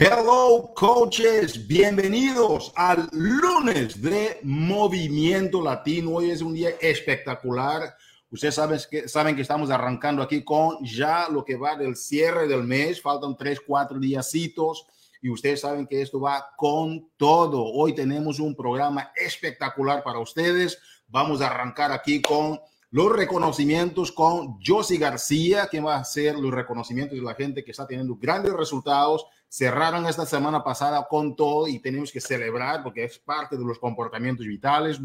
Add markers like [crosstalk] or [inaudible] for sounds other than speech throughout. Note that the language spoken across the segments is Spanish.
Hello, coaches. Bienvenidos al lunes de Movimiento Latino. Hoy es un día espectacular. Ustedes saben que, saben que estamos arrancando aquí con ya lo que va del cierre del mes. Faltan tres, cuatro díasitos y ustedes saben que esto va con todo. Hoy tenemos un programa espectacular para ustedes. Vamos a arrancar aquí con los reconocimientos con Josie García, que va a hacer los reconocimientos de la gente que está teniendo grandes resultados. Cerraron esta semana pasada con todo y tenemos que celebrar porque es parte de los comportamientos vitales.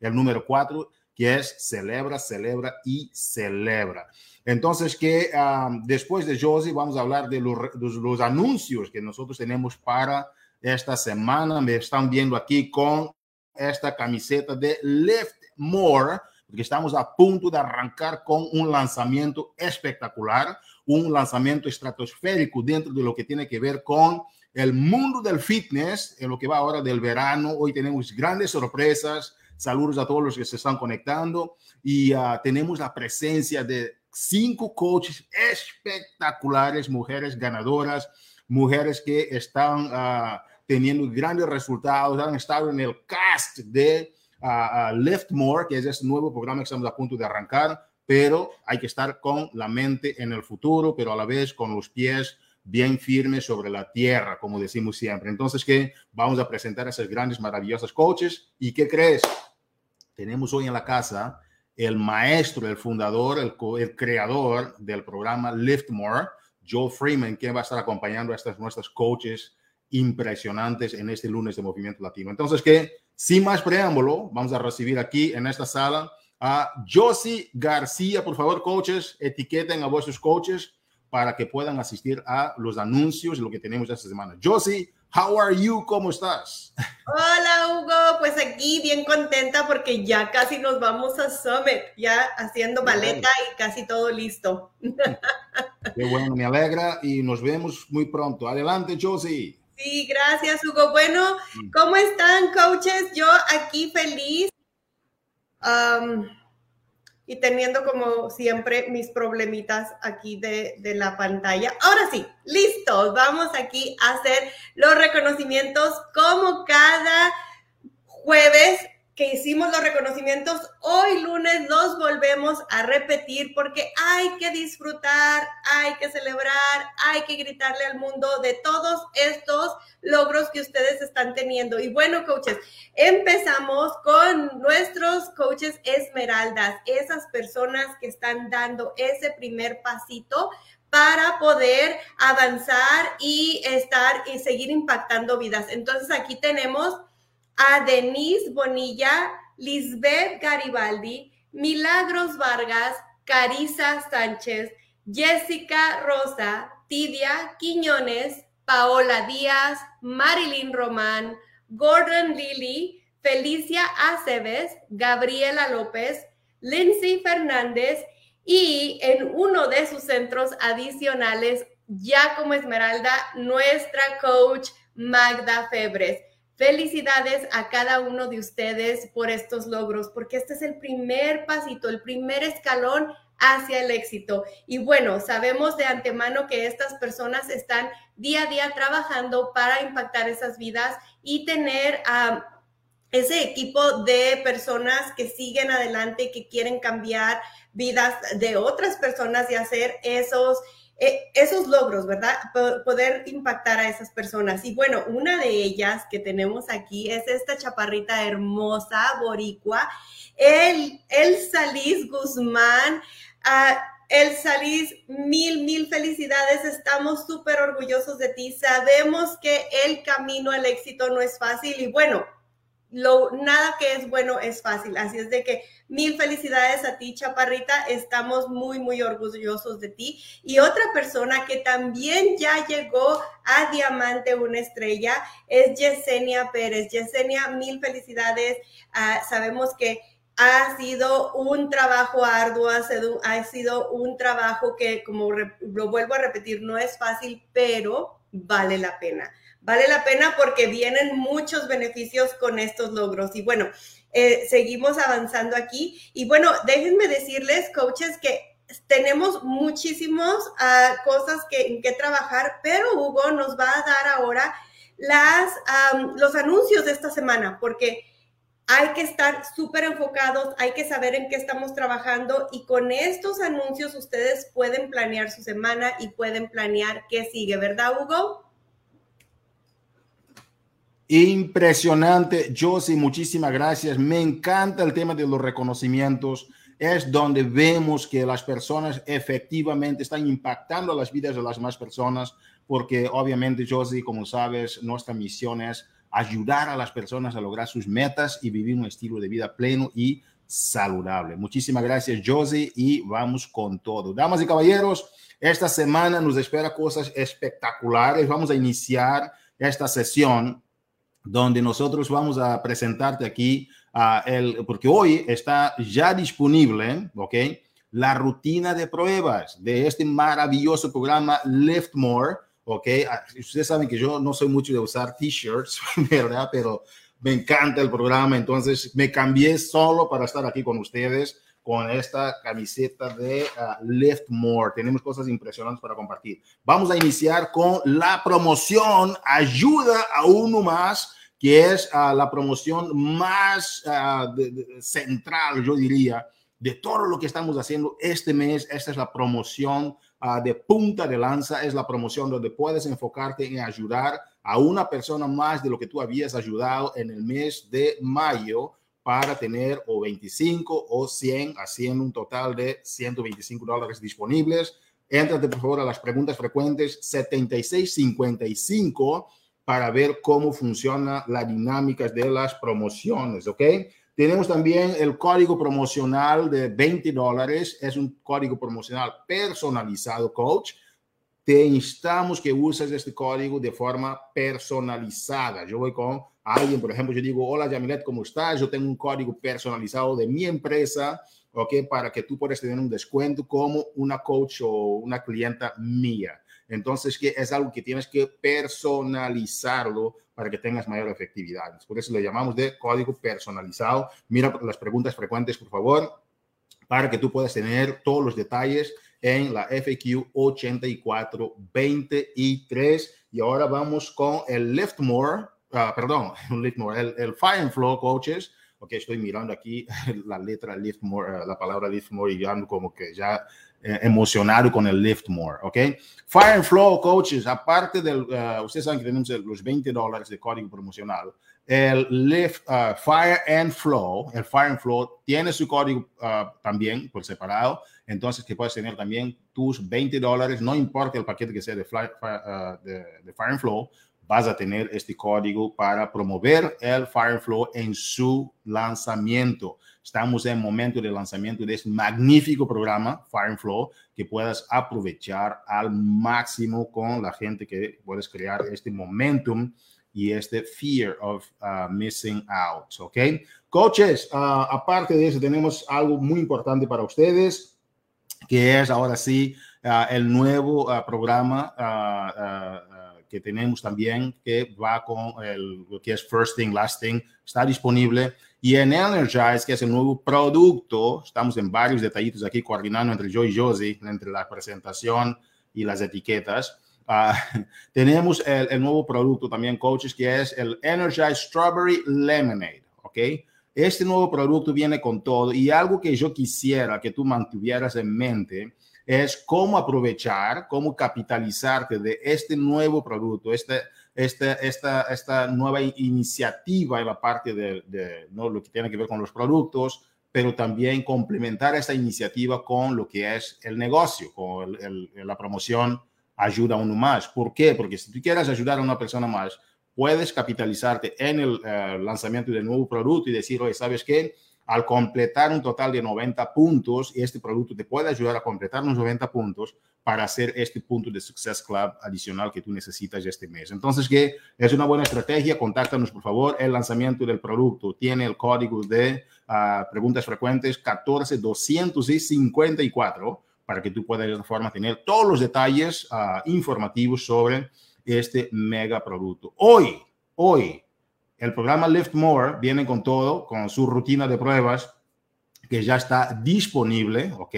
El número cuatro, que es celebra, celebra y celebra. Entonces, que um, después de Josie vamos a hablar de los, de los anuncios que nosotros tenemos para esta semana. Me están viendo aquí con esta camiseta de Lift More porque estamos a punto de arrancar con un lanzamiento espectacular, un lanzamiento estratosférico dentro de lo que tiene que ver con el mundo del fitness, en lo que va ahora del verano. Hoy tenemos grandes sorpresas. Saludos a todos los que se están conectando y uh, tenemos la presencia de cinco coaches espectaculares, mujeres ganadoras, mujeres que están uh, teniendo grandes resultados, han estado en el cast de a, Lift More, que es este nuevo programa que estamos a punto de arrancar, pero hay que estar con la mente en el futuro, pero a la vez con los pies bien firmes sobre la tierra, como decimos siempre. Entonces, que vamos a presentar a esos grandes, maravillosos coaches. ¿Y qué crees? Tenemos hoy en la casa el maestro, el fundador, el, el creador del programa Lift More, Joe Freeman, quien va a estar acompañando a estas nuestras coaches impresionantes en este lunes de Movimiento Latino. Entonces, que sin más preámbulo, vamos a recibir aquí en esta sala a Josie García. Por favor, coaches, etiqueten a vuestros coaches para que puedan asistir a los anuncios y lo que tenemos esta semana. Josie, how are you? ¿Cómo estás? Hola, Hugo. Pues aquí bien contenta porque ya casi nos vamos a Summit, ya haciendo maleta y casi todo listo. [laughs] Qué bueno, me alegra y nos vemos muy pronto. Adelante, Josie. Sí, gracias, Hugo. Bueno, ¿cómo están, coaches? Yo aquí feliz y teniendo como siempre mis problemitas aquí de, de, la pantalla. Ahora sí, listos. Vamos aquí a hacer los reconocimientos como cada jueves que hicimos los reconocimientos, hoy lunes los volvemos a repetir porque hay que disfrutar, hay que celebrar, hay que gritarle al mundo de todos estos logros que ustedes están teniendo. Y bueno, coaches, empezamos con nuestros coaches esmeraldas, esas personas que están dando ese primer pasito para poder avanzar y estar y seguir impactando vidas. Entonces aquí tenemos a Denise Bonilla, Lisbeth Garibaldi, Milagros Vargas, Carisa Sánchez, Jessica Rosa, Tidia Quiñones, Paola Díaz, Marilyn Román, Gordon Lilly, Felicia Aceves, Gabriela López, Lindsay Fernández y en uno de sus centros adicionales, ya como Esmeralda, nuestra coach Magda Febres. Felicidades a cada uno de ustedes por estos logros, porque este es el primer pasito, el primer escalón hacia el éxito. Y bueno, sabemos de antemano que estas personas están día a día trabajando para impactar esas vidas y tener a ese equipo de personas que siguen adelante y que quieren cambiar vidas de otras personas y hacer esos eh, esos logros, ¿verdad? Poder impactar a esas personas. Y bueno, una de ellas que tenemos aquí es esta chaparrita hermosa, boricua, el, el Salís Guzmán. Uh, el Salís, mil, mil felicidades. Estamos súper orgullosos de ti. Sabemos que el camino al éxito no es fácil y bueno, lo, nada que es bueno es fácil. Así es de que mil felicidades a ti, Chaparrita. Estamos muy, muy orgullosos de ti. Y otra persona que también ya llegó a Diamante, una estrella, es Yesenia Pérez. Yesenia, mil felicidades. Ah, sabemos que ha sido un trabajo arduo, ha sido, ha sido un trabajo que, como lo vuelvo a repetir, no es fácil, pero vale la pena vale la pena porque vienen muchos beneficios con estos logros. Y bueno, eh, seguimos avanzando aquí. Y bueno, déjenme decirles, coaches, que tenemos muchísimas ah, cosas que, en que trabajar, pero Hugo nos va a dar ahora las, los anuncios de esta semana, porque hay que estar súper enfocados, hay que saber en qué estamos trabajando y con estos anuncios ustedes pueden planear su semana y pueden planear qué sigue, ¿verdad, Hugo? Impresionante, Josie, muchísimas gracias. Me encanta el tema de los reconocimientos. Es donde vemos que las personas efectivamente están impactando las vidas de las demás personas, porque obviamente, Josie, como sabes, nuestra misión es ayudar a las personas a lograr sus metas y vivir un estilo de vida pleno y saludable. Muchísimas gracias, Josie, y vamos con todo. Damas y caballeros, esta semana nos espera cosas espectaculares. Vamos a iniciar esta sesión donde nosotros vamos a presentarte aquí, uh, el, porque hoy está ya disponible, ¿ok? La rutina de pruebas de este maravilloso programa Lift More ¿ok? Ah, ustedes saben que yo no soy mucho de usar t-shirts, [laughs] ¿verdad? Pero me encanta el programa, entonces me cambié solo para estar aquí con ustedes con esta camiseta de uh, Lift More. Tenemos cosas impresionantes para compartir. Vamos a iniciar con la promoción Ayuda a uno más, que es uh, la promoción más de, central, yo diría, de todo lo que estamos haciendo este mes. Esta es la promoción de punta de lanza, es la promoción donde puedes enfocarte en ayudar a una persona más de lo que tú habías ayudado en el mes de mayo para tener o 25 o 100, haciendo un total de 125 dólares disponibles. Entrate por favor a las preguntas frecuentes 7655 para ver cómo funciona la dinámica de las promociones, ¿ok? Tenemos también el código promocional de 20 dólares. Es un código promocional personalizado, coach. Te instamos que uses este código de forma personalizada. Yo voy con alguien, por ejemplo, yo digo, hola Yamilet, ¿cómo estás? Yo tengo un código personalizado de mi empresa, ¿ok? Para que tú puedas tener un descuento como una coach o una clienta mía. Entonces, que es algo que tienes que personalizarlo para que tengas mayor efectividad. Por eso le llamamos de código personalizado. Mira las preguntas frecuentes, por favor, para que tú puedas tener todos los detalles en la FAQ 8423. Y ahora vamos con el Liftmore, uh, perdón, [laughs] Liftmore, el, el Fire and Flow Coaches. Ok, estoy mirando aquí [laughs] la letra Liftmore, uh, la palabra Liftmore y ya como que ya eh, emocionado con el Lift More, ¿ok? Fire and Flow Coaches, aparte del, uh, ustedes saben que tenemos los 20 dólares de código promocional, el Lift uh, Fire and Flow, el Fire and Flow tiene su código uh, también por separado, entonces que puedes tener también tus 20 dólares, no importa el paquete que sea de, fly, de, de Fire and Flow, vas a tener este código para promover el Fire and Flow en su lanzamiento. Estamos en momento de lanzamiento de este magnífico programa, Fire and Flow, que puedas aprovechar al máximo con la gente que puedes crear este momentum y este fear of uh, missing out, ¿ok? Coaches, uh, aparte de eso, tenemos algo muy importante para ustedes, que es ahora sí uh, el nuevo uh, programa uh, que tenemos también, que va con el, lo que es First Thing, Last Thing, está disponible. Y en Energize, que es el nuevo producto, estamos en varios detallitos aquí coordinando entre yo y Josie, entre la presentación y las etiquetas. [laughs] Tenemos el, el, nuevo producto también, coaches, que es el Energize Strawberry Lemonade, ¿ok? Este nuevo producto viene con todo y algo que yo quisiera que tú mantuvieras en mente es cómo aprovechar, cómo capitalizarte de este nuevo producto, este, esta, esta, esta nueva iniciativa en la parte de, ¿no? lo que tiene que ver con los productos, pero también complementar esta iniciativa con lo que es el negocio, con la promoción ayuda a uno más. ¿Por qué? Porque si tú quieres ayudar a una persona más, puedes capitalizarte en el uh, lanzamiento del nuevo producto y decir, oye, ¿sabes qué? al completar un total de 90 puntos, este producto te puede ayudar a completar los 90 puntos para hacer este punto de Success Club adicional que tú necesitas este mes. Entonces, que es una buena estrategia, contáctanos por favor. El lanzamiento del producto tiene el código de uh, preguntas frecuentes 14254 para que tú puedas de esta forma tener todos los detalles uh, informativos sobre este mega producto. Hoy, hoy, el programa Lift More viene con todo, con su rutina de pruebas, que ya está disponible, ¿ok?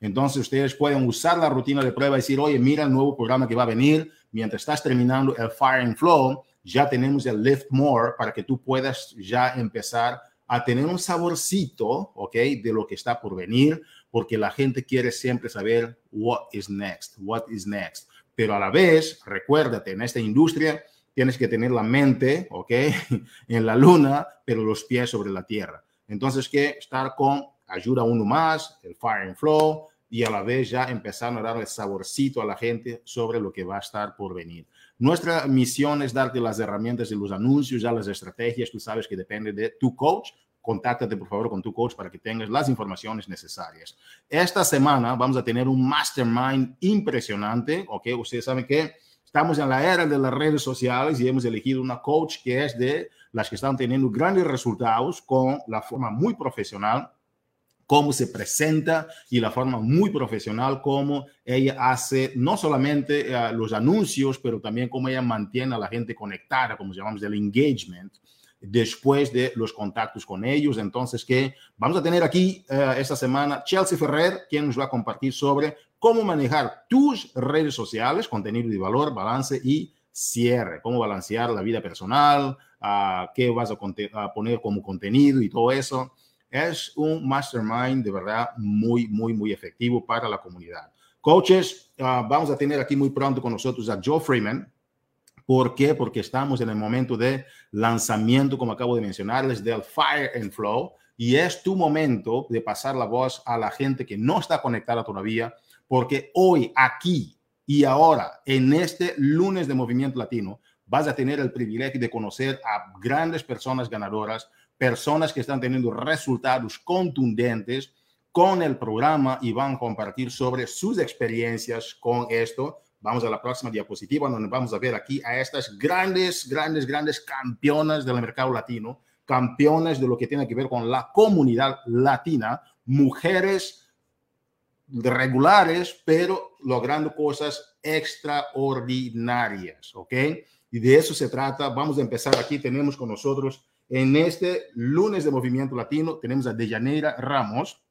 Entonces ustedes pueden usar la rutina de prueba y decir, oye, mira el nuevo programa que va a venir mientras estás terminando el Fire and Flow, ya tenemos el Lift More para que tú puedas ya empezar a tener un saborcito, ¿ok? De lo que está por venir, porque la gente quiere siempre saber what is next, what is next. Pero a la vez, recuérdate, en esta industria tienes que tener la mente, ¿ok? [laughs] En la luna, pero los pies sobre la tierra. Entonces, que estar con ayuda uno más, el Fire and Flow, y a la vez ya empezar a darle saborcito a la gente sobre lo que va a estar por venir. Nuestra misión es darte las herramientas y los anuncios, ya las estrategias, tú sabes que depende de tu coach. Contáctate por favor con tu coach para que tengas las informaciones necesarias. Esta semana vamos a tener un mastermind impresionante, ¿ok? Ustedes saben que estamos en la era de las redes sociales y hemos elegido una coach que es de las que están teniendo grandes resultados con la forma muy profesional cómo se presenta y la forma muy profesional como ella hace no solamente uh, los anuncios, pero también cómo ella mantiene a la gente conectada, como llamamos el engagement, después de los contactos con ellos. Entonces, que vamos a tener aquí uh, esta semana Chelsea Ferrer, quien nos va a compartir sobre cómo manejar tus redes sociales, contenido de valor, balance y cierre, cómo balancear la vida personal, uh, qué vas a, poner como contenido y todo eso es un mastermind de verdad muy, muy, muy efectivo para la comunidad. Coaches, uh, vamos a tener aquí muy pronto con nosotros a Joe Freeman. ¿Por qué? Porque estamos en el momento de lanzamiento, como acabo de mencionarles, del Fire and Flow. Y es tu momento de pasar la voz a la gente que no está conectada todavía, porque hoy, aquí y ahora, en este lunes de Movimiento Latino, vas a tener el privilegio de conocer a grandes personas ganadoras personas que están teniendo resultados contundentes con el programa y van a compartir sobre sus experiencias con esto. Vamos a la próxima diapositiva donde vamos a ver aquí a estas grandes, grandes, grandes campeonas del mercado latino, campeones de lo que tiene que ver con la comunidad latina, mujeres regulares, pero logrando cosas extraordinarias, ¿ok? Y de eso se trata. Vamos a empezar aquí. Tenemos con nosotros en este lunes de Movimiento Latino tenemos a Dejaneira Ramos,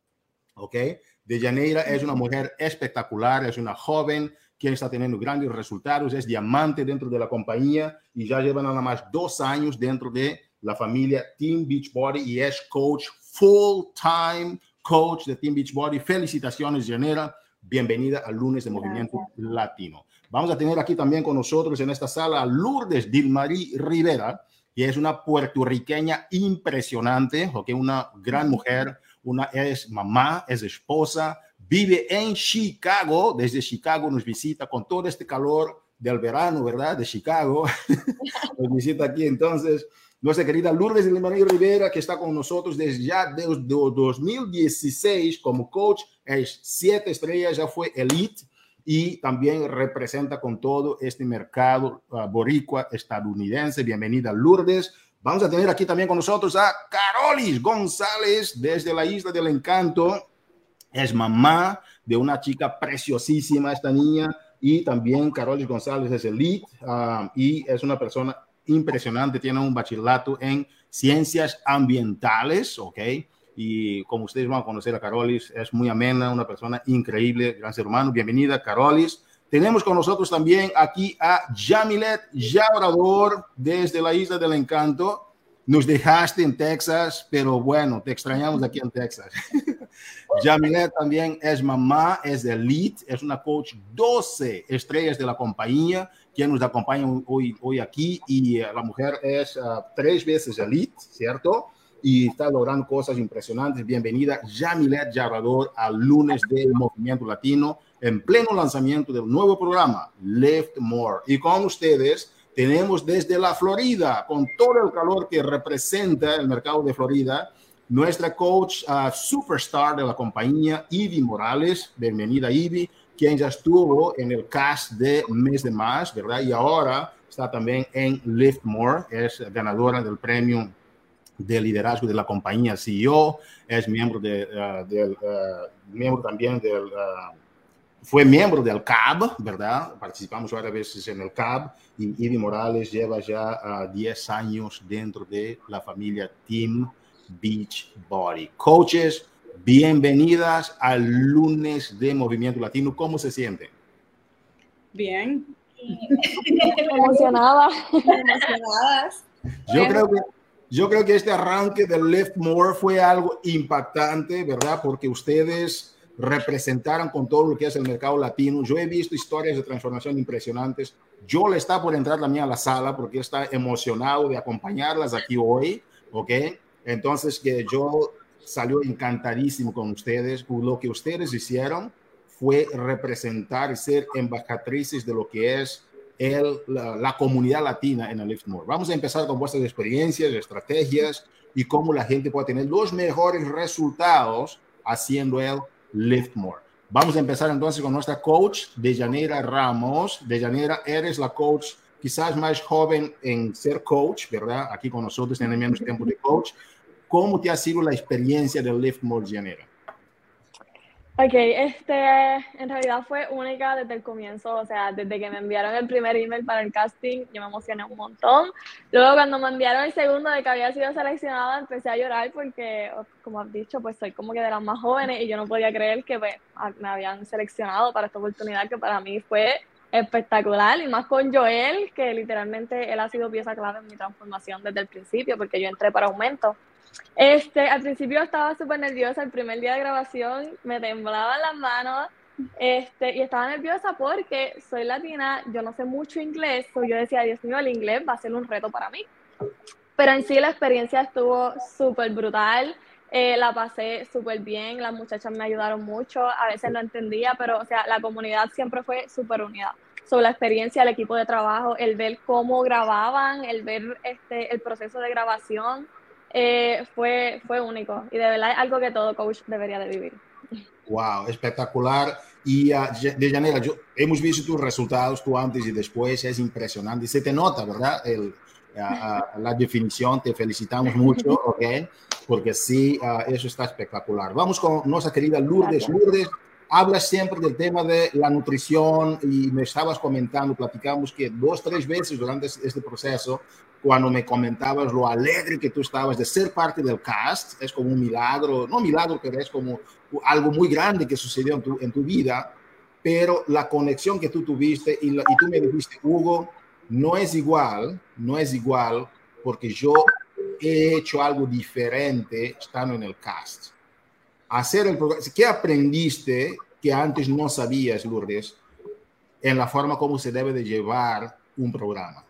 ¿ok? Dejaneira es una mujer espectacular, es una joven quien está teniendo grandes resultados, es diamante dentro de la compañía y ya lleva nada más dos años dentro de la familia Team Beachbody y es coach full-time coach de Team Beachbody. Felicitaciones, Dejaneira. Bienvenida al lunes de Movimiento Latino. Vamos a tener aquí también con nosotros en esta sala a Lourdes Dilmarí Rivera y es una puertorriqueña impresionante, que una gran mujer, una es mamá, es esposa, vive en Chicago, desde Chicago nos visita con todo este calor del verano, ¿verdad? De Chicago, [laughs] nos visita aquí entonces nuestra querida Lourdes María Rivera, que está con nosotros desde ya desde 2016 como coach, es siete estrellas, ya fue elite y también representa con todo este mercado uh, boricua estadounidense. Bienvenida, Lourdes. Vamos a tener aquí también con nosotros a Carolis González desde la Isla del Encanto. Es mamá de una chica preciosísima, esta niña, y también Carolis González es elite uh, y es una persona impresionante, tiene un bachillerato en ciencias ambientales, ¿ok? y como ustedes van a conocer a Carolis, es muy amena, una persona increíble, gran ser humano. Bienvenida, Carolis. Tenemos con nosotros también aquí a Jamilet Yabrador desde la Isla del Encanto. Nos dejaste en Texas, pero bueno, te extrañamos aquí en Texas. [laughs] Jamilet también es mamá, es elite, es una coach 12 estrellas de la compañía, quien nos acompaña hoy, hoy aquí y eh, la mujer es uh, tres veces elite, ¿cierto? y está logrando cosas impresionantes. Bienvenida, Jamilet Yarrador, al lunes del Movimiento Latino, en pleno lanzamiento del nuevo programa, Lift More. Y con ustedes tenemos desde la Florida, con todo el calor que representa el mercado de Florida, nuestra coach uh, superstar de la compañía, Ivy Morales. Bienvenida, Ivy, quien ya estuvo en el cast de Mes de Más, ¿verdad? Y ahora está también en Lift More, es ganadora del premio de liderazgo de la compañía CEO, es miembro, uh, del, uh, miembro también del, fue miembro del CAB, ¿verdad? Participamos varias veces en el CAB y Ivy Morales lleva ya 10 años dentro de la familia Team Beach Body. Coaches, Bienvenidas al lunes de Movimiento Latino. ¿Cómo se siente? Bien. Emocionada. Emocionadas. Yo creo que yo creo que este arranque del Lift More fue algo impactante, ¿verdad? Porque ustedes representaron con todo lo que es el mercado latino. Yo he visto historias de transformación impresionantes. Yo le está por entrar también a la sala porque está emocionado de acompañarlas aquí hoy, ¿ok? Entonces que yo salió encantadísimo con ustedes. Lo que ustedes hicieron fue representar y ser embajatrices de lo que es el, la, comunidad latina en el Liftmore. Vamos a empezar con vuestras experiencias, estrategias y cómo la gente puede tener los mejores resultados haciendo el Liftmore. Vamos a empezar entonces con nuestra coach, Dejanira Ramos. Dejanira, eres la coach quizás más joven en ser coach, ¿verdad? Aquí con nosotros tiene menos tiempo de coach. ¿Cómo te ha sido la experiencia del Liftmore, Dejanira? Ok, este, en realidad fue única desde el comienzo, o sea, desde que me enviaron el primer email para el casting, yo me emocioné un montón. Luego cuando me enviaron el segundo de que había sido seleccionada, empecé a llorar porque, como has dicho, pues soy como que de las más jóvenes y yo no podía creer que pues, me habían seleccionado para esta oportunidad que para mí fue espectacular y más con Joel, que literalmente él ha sido pieza clave en mi transformación desde el principio porque yo entré para aumento. Este, al principio estaba súper nerviosa, el primer día de grabación me temblaban las manos este, y estaba nerviosa porque soy latina, yo no sé mucho inglés, so yo decía, Dios mío, el inglés va a ser un reto para mí. Pero en sí la experiencia estuvo súper brutal, eh, la pasé súper bien, las muchachas me ayudaron mucho, a veces no entendía, pero o sea, la comunidad siempre fue súper unida. Sobre la experiencia, el equipo de trabajo, el ver cómo grababan, el ver este, el proceso de grabación, eh, fue, fue único y de verdad es algo que todo coach debería de vivir. Wow, espectacular. Y uh, de Janela, yo, hemos visto tus resultados, tú antes y después, es impresionante. Se te nota, ¿verdad? El, la definición, te felicitamos mucho, [laughs] ¿ok? Porque sí, eso está espectacular. Vamos con nuestra querida Lourdes. Lourdes, hablas siempre del tema de la nutrición y me estabas comentando, platicamos que dos, tres veces durante este proceso cuando me comentabas lo alegre que tú estabas de ser parte del cast, es como un milagro, no milagro, pero es como algo muy grande que sucedió en tu, en tu vida, pero la conexión que tú tuviste y, y tú me dijiste, Hugo, no es igual, no es igual porque yo he hecho algo diferente estando en el cast. Hacer el programa, ¿qué aprendiste que antes no sabías, Lourdes, en la forma como se debe de llevar un programa?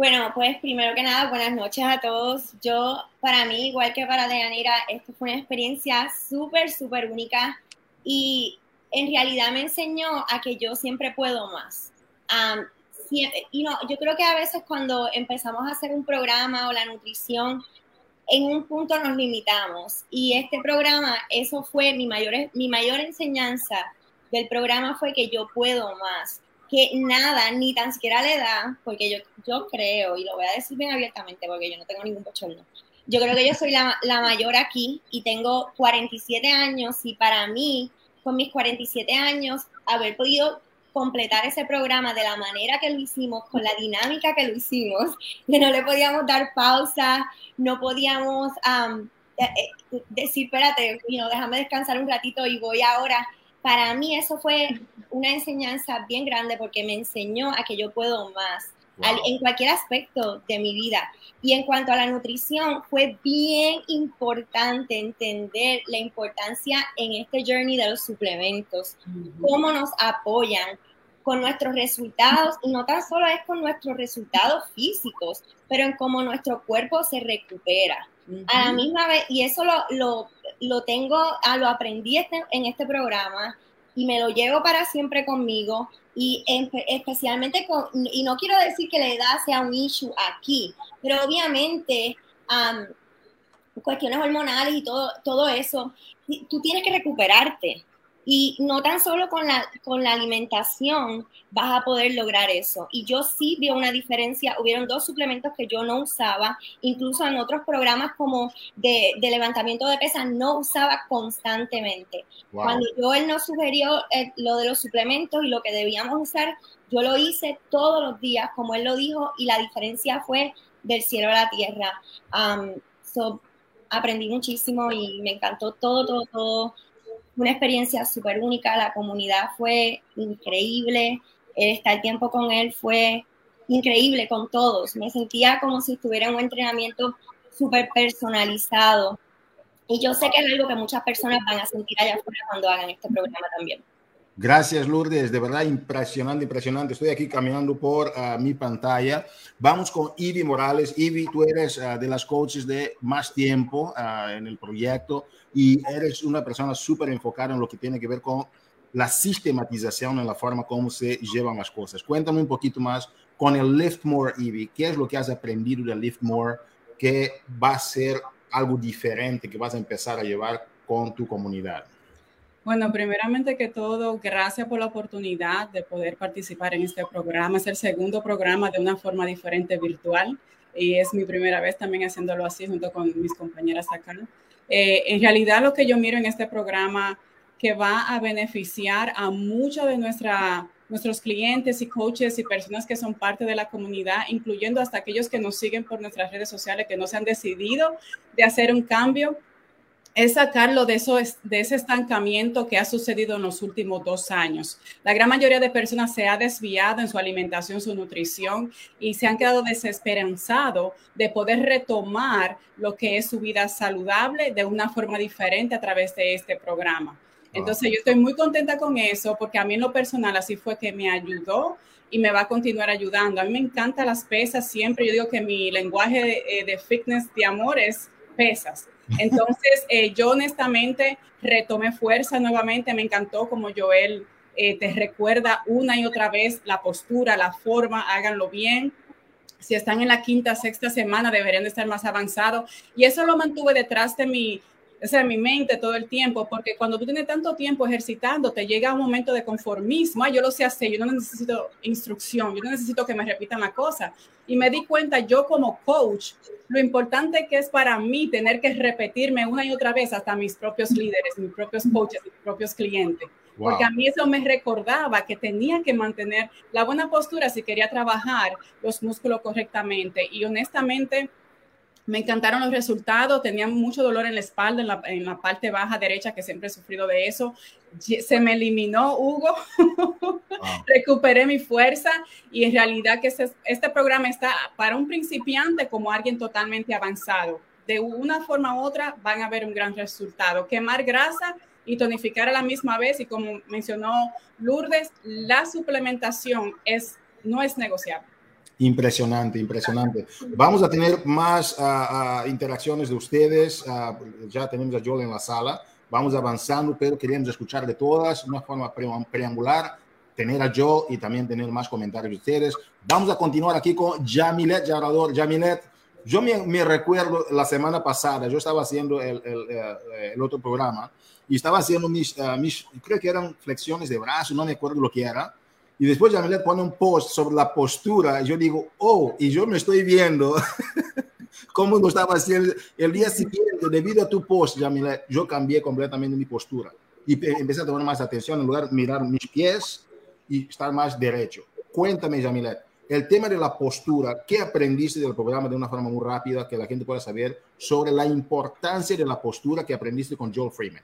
Bueno, pues primero que nada, buenas noches a todos. Yo, para mí, igual que para Deyanira, esto fue una experiencia súper, súper única y en realidad me enseñó a que yo siempre puedo más. y no, yo creo que a veces cuando empezamos a hacer un programa o la nutrición, en un punto nos limitamos. Y este programa, eso fue mi mayor, mi mayor enseñanza del programa fue que yo puedo más que nada, ni tan siquiera le da, porque yo, yo creo, y lo voy a decir bien abiertamente porque yo no tengo ningún bochorno, yo creo que yo soy la, la mayor aquí y tengo 47 años y para mí, con mis 47 años, haber podido completar ese programa de la manera que lo hicimos, con la dinámica que lo hicimos, que no le podíamos dar pausa, no podíamos eh, decir, espérate, you déjame descansar un ratito y voy ahora para mí eso fue una enseñanza bien grande porque me enseñó a que yo puedo más en cualquier aspecto de mi vida. Y en cuanto a la nutrición, fue bien importante entender la importancia en este journey de los suplementos, cómo nos apoyan con nuestros resultados, y no tan solo es con nuestros resultados físicos, pero en cómo nuestro cuerpo se recupera. A la misma vez, y eso lo, lo, lo tengo, ah, lo aprendí este, en este programa y me lo llevo para siempre conmigo y especialmente con, y no quiero decir que la edad sea un issue aquí, pero obviamente cuestiones hormonales y todo, todo eso, tú tienes que recuperarte. Y no tan solo con la, con la alimentación vas a poder lograr eso. Y yo sí vi una diferencia. Hubieron dos suplementos que yo no usaba, incluso en otros programas como de, de levantamiento de pesas, no usaba constantemente. Cuando yo él nos sugirió eh, lo de los suplementos y lo que debíamos usar, yo lo hice todos los días, como él lo dijo, y la diferencia fue del cielo a la tierra. Um, aprendí muchísimo y me encantó todo, todo, todo. Una experiencia súper única, la comunidad fue increíble, estar tiempo con él fue increíble con todos. Me sentía como si estuviera en un entrenamiento súper personalizado. Y yo sé que es algo que muchas personas van a sentir allá afuera cuando hagan este programa también. Gracias, Lourdes. De verdad, impresionante, impresionante. Estoy aquí caminando por ah, mi pantalla. Vamos con Ivy Morales. Ivy, tú eres ah, de las coaches de más tiempo ah, en el proyecto y eres una persona súper enfocada en lo que tiene que ver con la sistematización en la forma como se llevan las cosas. Cuéntame un poquito más con el Lift More, Ivy. ¿Qué es lo que has aprendido del Lift More que va a ser algo diferente que vas a empezar a llevar con tu comunidad? Bueno, primeramente que todo, gracias por la oportunidad de poder participar en este programa. Es el segundo programa de una forma diferente virtual y es mi primera vez también haciéndolo así junto con mis compañeras acá. Eh, en realidad lo que yo miro en este programa que va a beneficiar a muchos de nuestra, nuestros clientes y coaches y personas que son parte de la comunidad, incluyendo hasta aquellos que nos siguen por nuestras redes sociales, que no se han decidido de hacer un cambio es sacarlo de, eso, de ese estancamiento que ha sucedido en los últimos dos años. La gran mayoría de personas se ha desviado en su alimentación, su nutrición y se han quedado desesperanzados de poder retomar lo que es su vida saludable de una forma diferente a través de este programa. Entonces yo estoy muy contenta con eso porque a mí en lo personal así fue que me ayudó y me va a continuar ayudando. A mí me encantan las pesas siempre. Yo digo que mi lenguaje de, eh, de fitness de amor es pesas entonces, eh, yo honestamente retomé fuerza nuevamente, me encantó como Joel eh, te recuerda una y otra vez la postura, la forma, háganlo bien. Si están en la quinta, sexta semana, deberían de estar más avanzados. Y eso lo mantuve detrás de mi, o sea, mi mente todo el tiempo, porque cuando tú tienes tanto tiempo ejercitando, te llega un momento de conformismo, yo lo sé hacer, yo no necesito instrucción, yo no necesito que me repitan la cosa. Y me di cuenta yo como coach, lo importante que es para mí tener que repetirme una y otra vez hasta mis propios líderes, mis propios coaches, mis propios clientes. Porque a mí eso me recordaba que tenía que mantener la buena postura si quería trabajar los músculos correctamente. Y honestamente, me encantaron los resultados, tenía mucho dolor en la espalda, en la, parte baja derecha, que siempre he sufrido de eso. Se me eliminó, Hugo, [laughs] recuperé mi fuerza y en realidad que este, este programa está para un principiante como alguien totalmente avanzado. De una forma u otra van a ver un gran resultado. Quemar grasa y tonificar a la misma vez y como mencionó Lourdes, la suplementación es, no es negociable. Impresionante, impresionante. Vamos a tener más uh, uh, interacciones de ustedes. Uh, ya tenemos a Joel en la sala. Vamos avanzando, pero queremos escuchar de todas, una forma preambular, tener a Joel y también tener más comentarios de ustedes. Vamos a continuar aquí con Jamilet Yarador. Jamilet, yo me, recuerdo la semana pasada, yo estaba haciendo el, el, el otro programa y estaba haciendo mis, mis, creo que eran flexiones de brazo, no me acuerdo lo que era y después Yamilet pone un post sobre la postura. Y yo digo, oh, y yo me estoy viendo [laughs] cómo lo estaba haciendo. El día siguiente, debido a tu post, Yamilet, yo cambié completamente mi postura. Y empecé a tomar más atención en lugar de mirar mis pies y estar más derecho. Cuéntame, Yamilet, el tema de la postura, ¿qué aprendiste del programa de una forma muy rápida que la gente pueda saber sobre la importancia de la postura que aprendiste con Joel Freeman?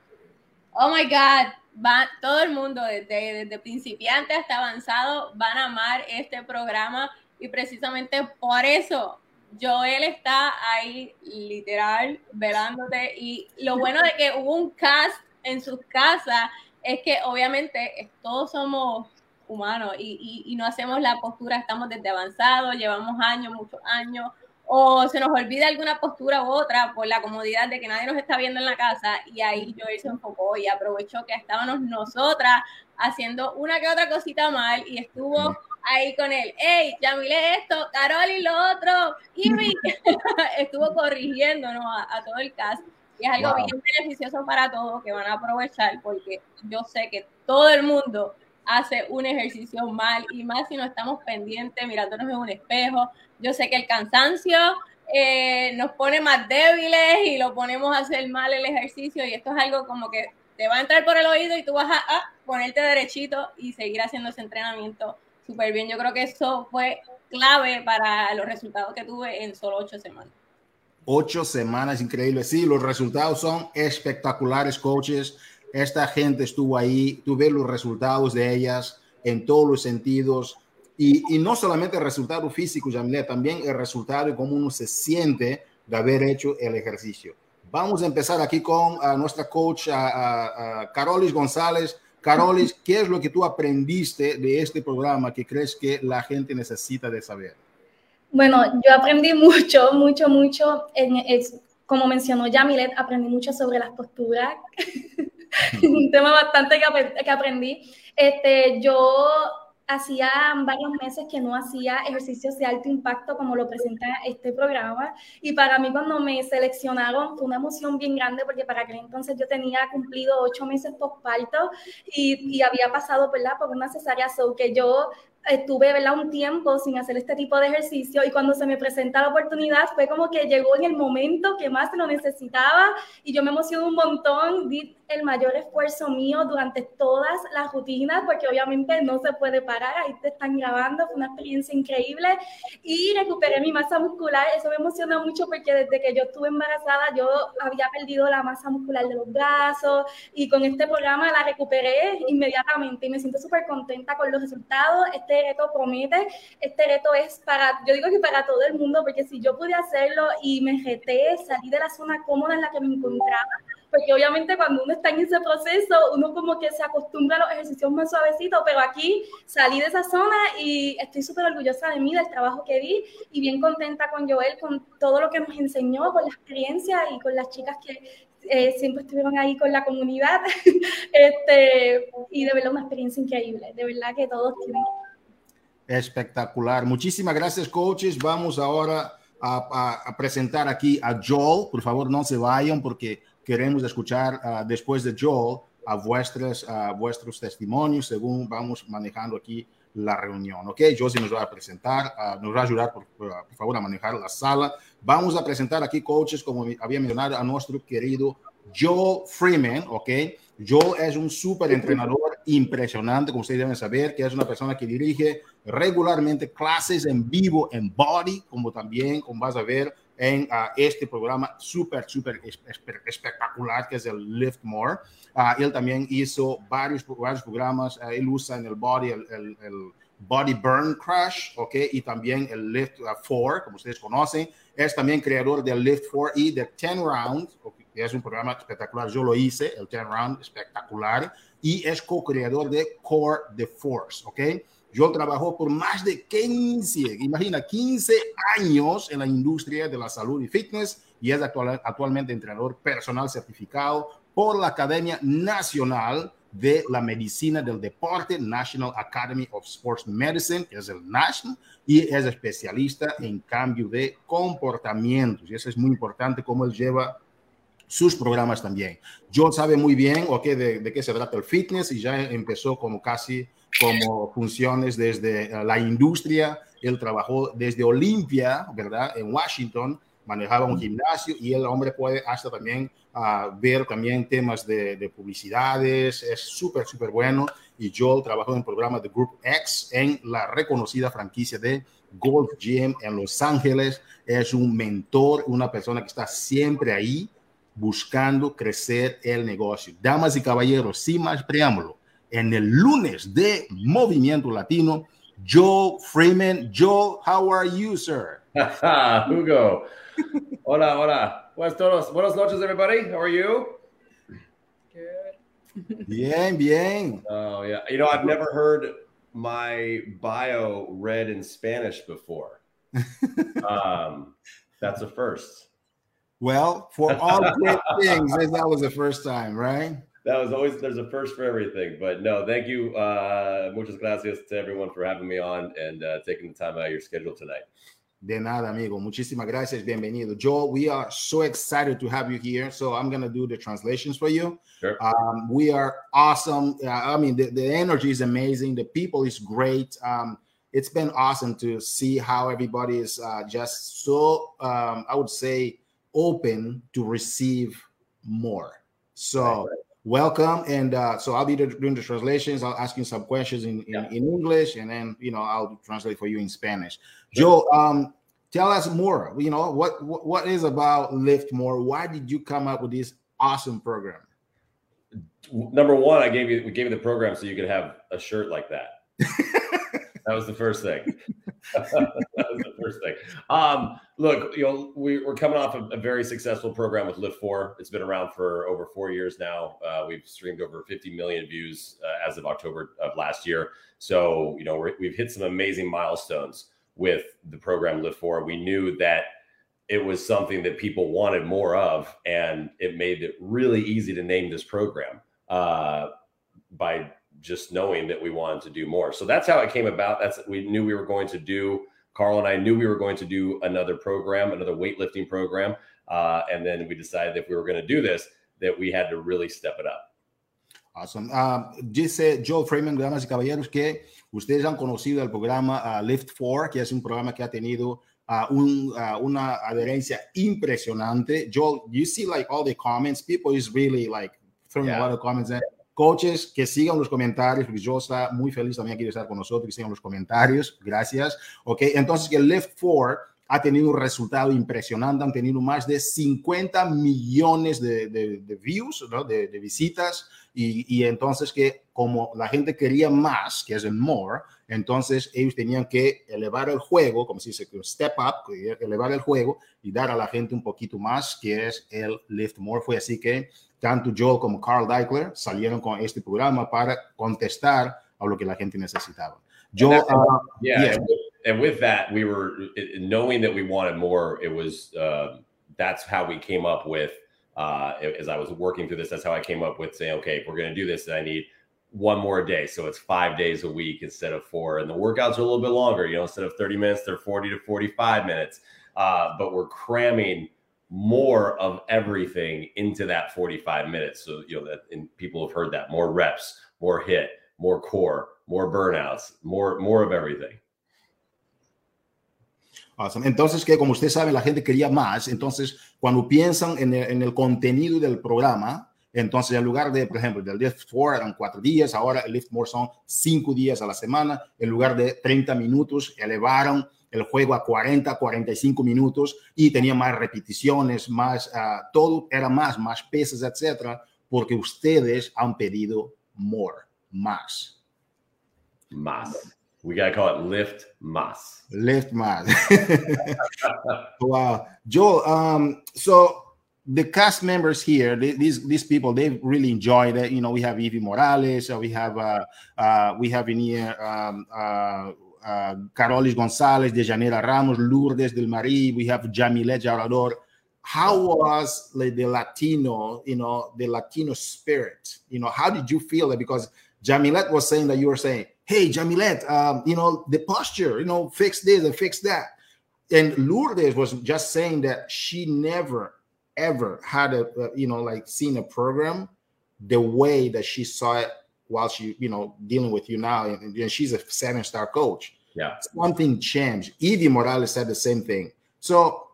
Oh my God, va, todo el mundo, desde, desde principiante hasta avanzado, van a amar este programa y precisamente por eso Joel está ahí literal velándote. Y lo bueno de que hubo un cast en sus casas es que obviamente todos somos humanos y, y, y no hacemos la postura, estamos desde avanzado, llevamos años, muchos años, o se nos olvida alguna postura u otra por la comodidad de que nadie nos está viendo en la casa y ahí Joel se enfocó y aprovechó que estábamos nosotras haciendo una que otra cosita mal y estuvo ahí con él, hey, ya miré esto, Carol y lo otro, y [laughs] estuvo corrigiéndonos a, todo el caso y es algo bien beneficioso para todos que van a aprovechar porque yo sé que todo el mundo hace un ejercicio mal y más si no estamos pendientes mirándonos en un espejo. Yo sé que el cansancio eh, nos pone más débiles y lo ponemos a hacer mal el ejercicio y esto es algo como que te va a entrar por el oído y tú vas a, ponerte derechito y seguir haciendo ese entrenamiento súper bien. Yo creo que eso fue clave para los resultados que tuve en solo ocho semanas. Ocho semanas, increíble. Sí, los resultados son espectaculares, coaches. Esta gente estuvo ahí, tuve los resultados de ellas en todos los sentidos. Y, no solamente el resultado físico, Yamilet, también el resultado y cómo uno se siente de haber hecho el ejercicio. Vamos a empezar aquí con nuestra coach, a, Carolis González. Carolis, [laughs] ¿qué es lo que tú aprendiste de este programa que crees que la gente necesita de saber? Bueno, yo aprendí mucho, mucho, mucho. En, como mencionó Yamilet, aprendí mucho sobre las posturas. [laughs] Un tema bastante que, que aprendí. Este, yo hacía varios meses que no hacía ejercicios de alto impacto como lo presenta este programa y para mí cuando me seleccionaron fue una emoción bien grande porque para aquel entonces yo tenía cumplido ocho meses postparto y, y había pasado ¿verdad? por una cesárea, so que yo estuve ¿verdad? un tiempo sin hacer este tipo de ejercicio y cuando se me presenta la oportunidad fue como que llegó en el momento que más lo necesitaba y yo me emocioné un montón, el mayor esfuerzo mío durante todas las rutinas porque obviamente no se puede parar, ahí te están grabando, fue una experiencia increíble y recuperé mi masa muscular, eso me emociona mucho porque desde que yo estuve embarazada yo había perdido la masa muscular de los brazos y con este programa la recuperé inmediatamente y me siento súper contenta con los resultados. Este reto promete, este reto es para, yo digo que para todo el mundo, porque si yo pude hacerlo y me jeté, salí de la zona cómoda en la que me encontraba, porque obviamente cuando uno está en ese proceso, uno como que se acostumbra a los ejercicios más suavecitos, pero aquí salí de esa zona y estoy súper orgullosa de mí, del trabajo que di y bien contenta con Joel, con todo lo que nos enseñó, con la experiencia y con las chicas que eh, siempre estuvieron ahí con la comunidad. [laughs] este, y de verdad una experiencia increíble, de verdad que todos tienen Espectacular. Muchísimas gracias, coaches. Vamos ahora a, presentar aquí a Joel. Por favor, no se vayan porque queremos escuchar ah, después de Joel a, vuestras, vuestros testimonios según vamos manejando aquí la reunión. ¿Ok? Josie nos va a presentar, ah, nos va a ayudar, por, por, favor, a manejar la sala. Vamos a presentar aquí, coaches, como había mencionado, a nuestro querido Joel Freeman. ¿Ok? Joel es un súper entrenador impresionante, como ustedes deben saber, que es una persona que dirige regularmente clases en vivo en Body, como también, como vas a ver, en ah, este programa súper, súper espectacular que es el Lift More. Uh, él también hizo varios, varios programas, uh, él usa en el Body el, el, el, Body Burn Crash, ¿ok? Y también el Lift 4, como ustedes conocen. Es también creador del Lift 4 y de 10 Round, okay, es un programa espectacular. Yo lo hice, el 10 Round, espectacular. Y es co-creador de Core the Force, ¿ok? Yo trabajó por más de 15, imagina, 15 años en la industria de la salud y fitness y es actual, actualmente entrenador personal certificado por la Academia Nacional de la Medicina del Deporte, National Academy of Sports Medicine, que es el National, y es especialista en cambio de comportamientos. Y eso es muy importante, cómo él lleva sus programas también. John sabe muy bien okay, de, de qué se trata el fitness y ya empezó como casi como funciones desde eh, la industria. Él trabajó desde Olimpia, ¿verdad? En Washington, manejaba un gimnasio y el hombre puede hasta también uh, ver también temas de, de publicidades. Es súper, súper bueno. Y Joel trabajó en el programa de Group X en la reconocida franquicia de Golf Gym en Los Ángeles. Es un mentor, una persona que está siempre ahí buscando crecer el negocio. Damas y caballeros, sin más preámbulo, en el lunes de Movimiento Latino, Joe Freeman. Joe, how are you, sir? [laughs] Hugo. Hola, hola. Buenas, todos. Buenas noches, everybody. How are you? Good. Bien, bien. Oh, yeah. You know, I've never heard my bio read in Spanish before. [laughs] um, that's a first. Well, for all great things, that was the first time, right? That was always there's a first for everything. But no, thank you, uh, muchas gracias to everyone for having me on and uh, taking the time out of your schedule tonight. De nada, amigo. Muchísimas gracias. Bienvenido. Joel, we are so excited to have you here. So I'm going to do the translations for you. Sure. Um, we are awesome. Uh, I mean, the, the energy is amazing. The people is great. Um, it's been awesome to see how everybody is uh, just so, um, I would say, open to receive more. So right, right. Welcome. And uh, so I'll be doing the translations. I'll ask you some questions in, in, yeah. in, English and then, you know, I'll translate for you in Spanish. Joe, um, tell us more. You know, what, what, what is about Lift More? Why did you come up with this awesome program? Number one, I gave you we gave you the program so you could have a shirt like that. [laughs] that was the first thing. [laughs] that was the first thing. Um, look, you know, we, are coming off a, a, very successful program with Lift Four. It's been around for over four years now. Uh, we've streamed over 50 million views uh, as of October of last year. So, you know, we've hit some amazing milestones with the program Lift Four. We knew that it was something that people wanted more of, and it made it really easy to name this program uh, by just knowing that we wanted to do more. So that's how it came about. That's we knew we were going to do. Carl and I knew we were going to do another program, another weightlifting program, uh, and then we decided if we were going to do this, that we had to really step it up. Awesome. Uh, dice Joe Freeman, damas y caballeros, que ustedes han conocido el programa uh, Lift 4, que es un programa que ha tenido uh, un, uh, una adherencia impresionante. Joel, you see like all the comments, people is really like throwing yeah. a lot of comments in. Coaches, que sigan los comentarios, porque yo muy feliz también de estar con nosotros, que sigan los comentarios. Gracias. Ok, entonces que Lift 4 ha tenido un resultado impresionante, han tenido más de 50 millones de, de, de views, ¿no? de, de, visitas, y, y, entonces que como la gente quería más, que es el more, entonces ellos tenían que elevar el juego, como se dice, step up, elevar el juego y dar a la gente un poquito más, que es el lift more. Fue así que tanto Joel como Carl Deichler salieron con este programa para contestar a lo que la gente necesitaba. Yo, uh, yeah, yeah. And, with, that, we were knowing that we wanted more. It was uh, that's how we came up with. Uh, as I was working through this, that's how I came up with saying, okay, if we're going to do this, I need one more day. So it's five days a week instead of four. And the workouts are a little bit longer. You know, instead of 30 minutes, they're 40 to 45 minutes. Uh, but we're cramming more of everything into that 45 minutes. So, you know, that and people have heard that more reps, more hit, more core, more burnouts, more, more of everything. Awesome. Entonces, que como usted sabe, la gente quería más. Entonces, cuando piensan en el, en el contenido del programa, entonces en lugar de, por ejemplo, del Lift 4 eran cuatro días, ahora el Lift More son cinco días a la semana. En lugar de 30 minutos, elevaron el juego a 40, 45 minutos y tenía más repeticiones, más, uh, todo era más, más pesas, etcétera, porque ustedes han pedido more, más. Más. We got to call it lift más. Lift más. [laughs] wow. Joel, um, so the cast members here, they, these these people, they really enjoyed it. You know, we have Evie Morales, uh, we have uh, uh, we have in here um, uh, uh, Carolis Gonzalez, Dejanira Ramos, Lourdes del Marí, we have Jamilet Jarador. How was like, the Latino, you know, the Latino spirit? You know, how did you feel it? Because Jamilet was saying that you were saying, hey, Jamilet, um, you know, the posture, you know, fix this and fix that. And Lourdes was just saying that she never, ever had a, uh, you know, like seen a program the way that she saw it while she, you know, dealing with you now. And, and she's a seven star coach. Yeah. Something changed. Evie Morales said the same thing. So,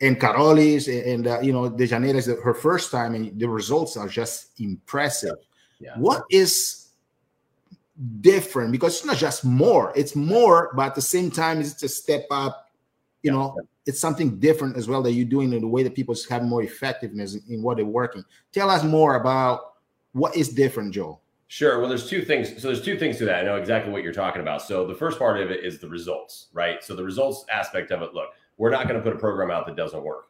and Carolis and, uh, you know, De Janeiro is her first time, and the results are just impressive. Yeah. What is different? Because it's not just more, it's more, but at the same time, it's a step up. You yeah. know, it's something different as well that you're doing in the way that people have more effectiveness in, in what they're working. Tell us more about what is different, Joel. Sure. Well, there's two things. So there's two things to that. I know exactly what you're talking about. So the first part of it is the results, right? So the results aspect of it. Look, we're not going to put a program out that doesn't work.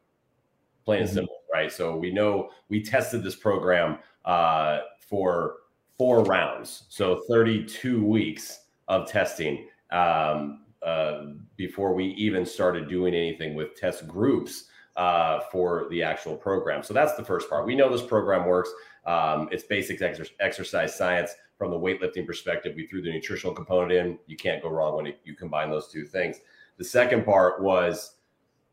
Plain and mm-hmm. simple, right? So we know we tested this program uh, for four rounds, so 32 weeks of testing um, uh, before we even started doing anything with test groups uh, for the actual program. So that's the first part. We know this program works. Um, it's basic exer- exercise science from the weightlifting perspective. We threw the nutritional component in. You can't go wrong when you combine those two things. The second part was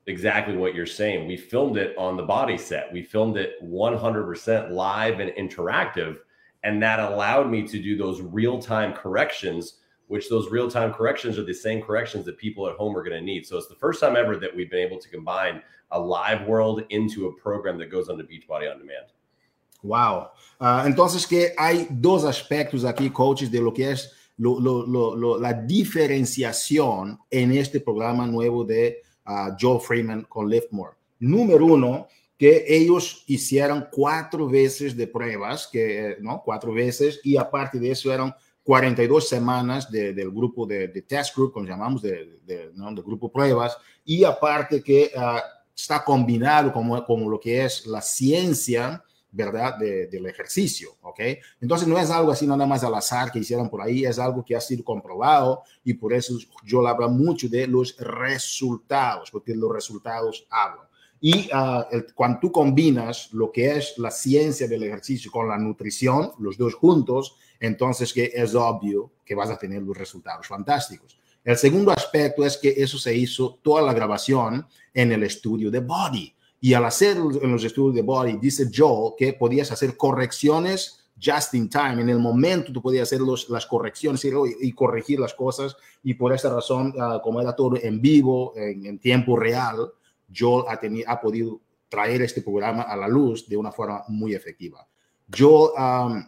exactly what you're saying. We filmed it on the body set. We filmed it 100% live and interactive. And that allowed me to do those real time corrections, which those real time corrections are the same corrections that people at home are going to need. So it's the first time ever that we've been able to combine a live world into a program that goes on to Beachbody on Demand. Wow. Uh, entonces que hay dos aspectos aquí, coaches, de lo que es lo, lo, lo, la diferenciación en este programa nuevo de uh, Joel Freeman con Liftmore. Número uno, que ellos hicieron cuatro veces de pruebas, que, ¿no? Cuatro veces, y aparte de eso eran 42 semanas de, del grupo de, de, test group, como llamamos, de, de, ¿no? de grupo pruebas, y aparte que uh, está combinado con, lo que es la ciencia, ¿verdad? del ejercicio, ¿ok? Entonces no es algo así nada más al azar que hicieron por ahí, es algo que ha sido comprobado y por eso yo hablo mucho de los resultados, porque los resultados hablan. Y el, cuando tú combinas lo que es la ciencia del ejercicio con la nutrición, los dos juntos, entonces que es obvio que vas a tener los resultados fantásticos. El segundo aspecto es que eso se hizo toda la grabación en el estudio de Body. Y al hacer en los estudios de Body, dice Joel que podías hacer correcciones just in time, en el momento tú podías hacer los, las correcciones y, corregir las cosas. Y por esa razón, uh, como era todo en vivo, en tiempo real, Joel ha, tenido, ha podido traer este programa a la luz de una forma muy efectiva. Joel, um,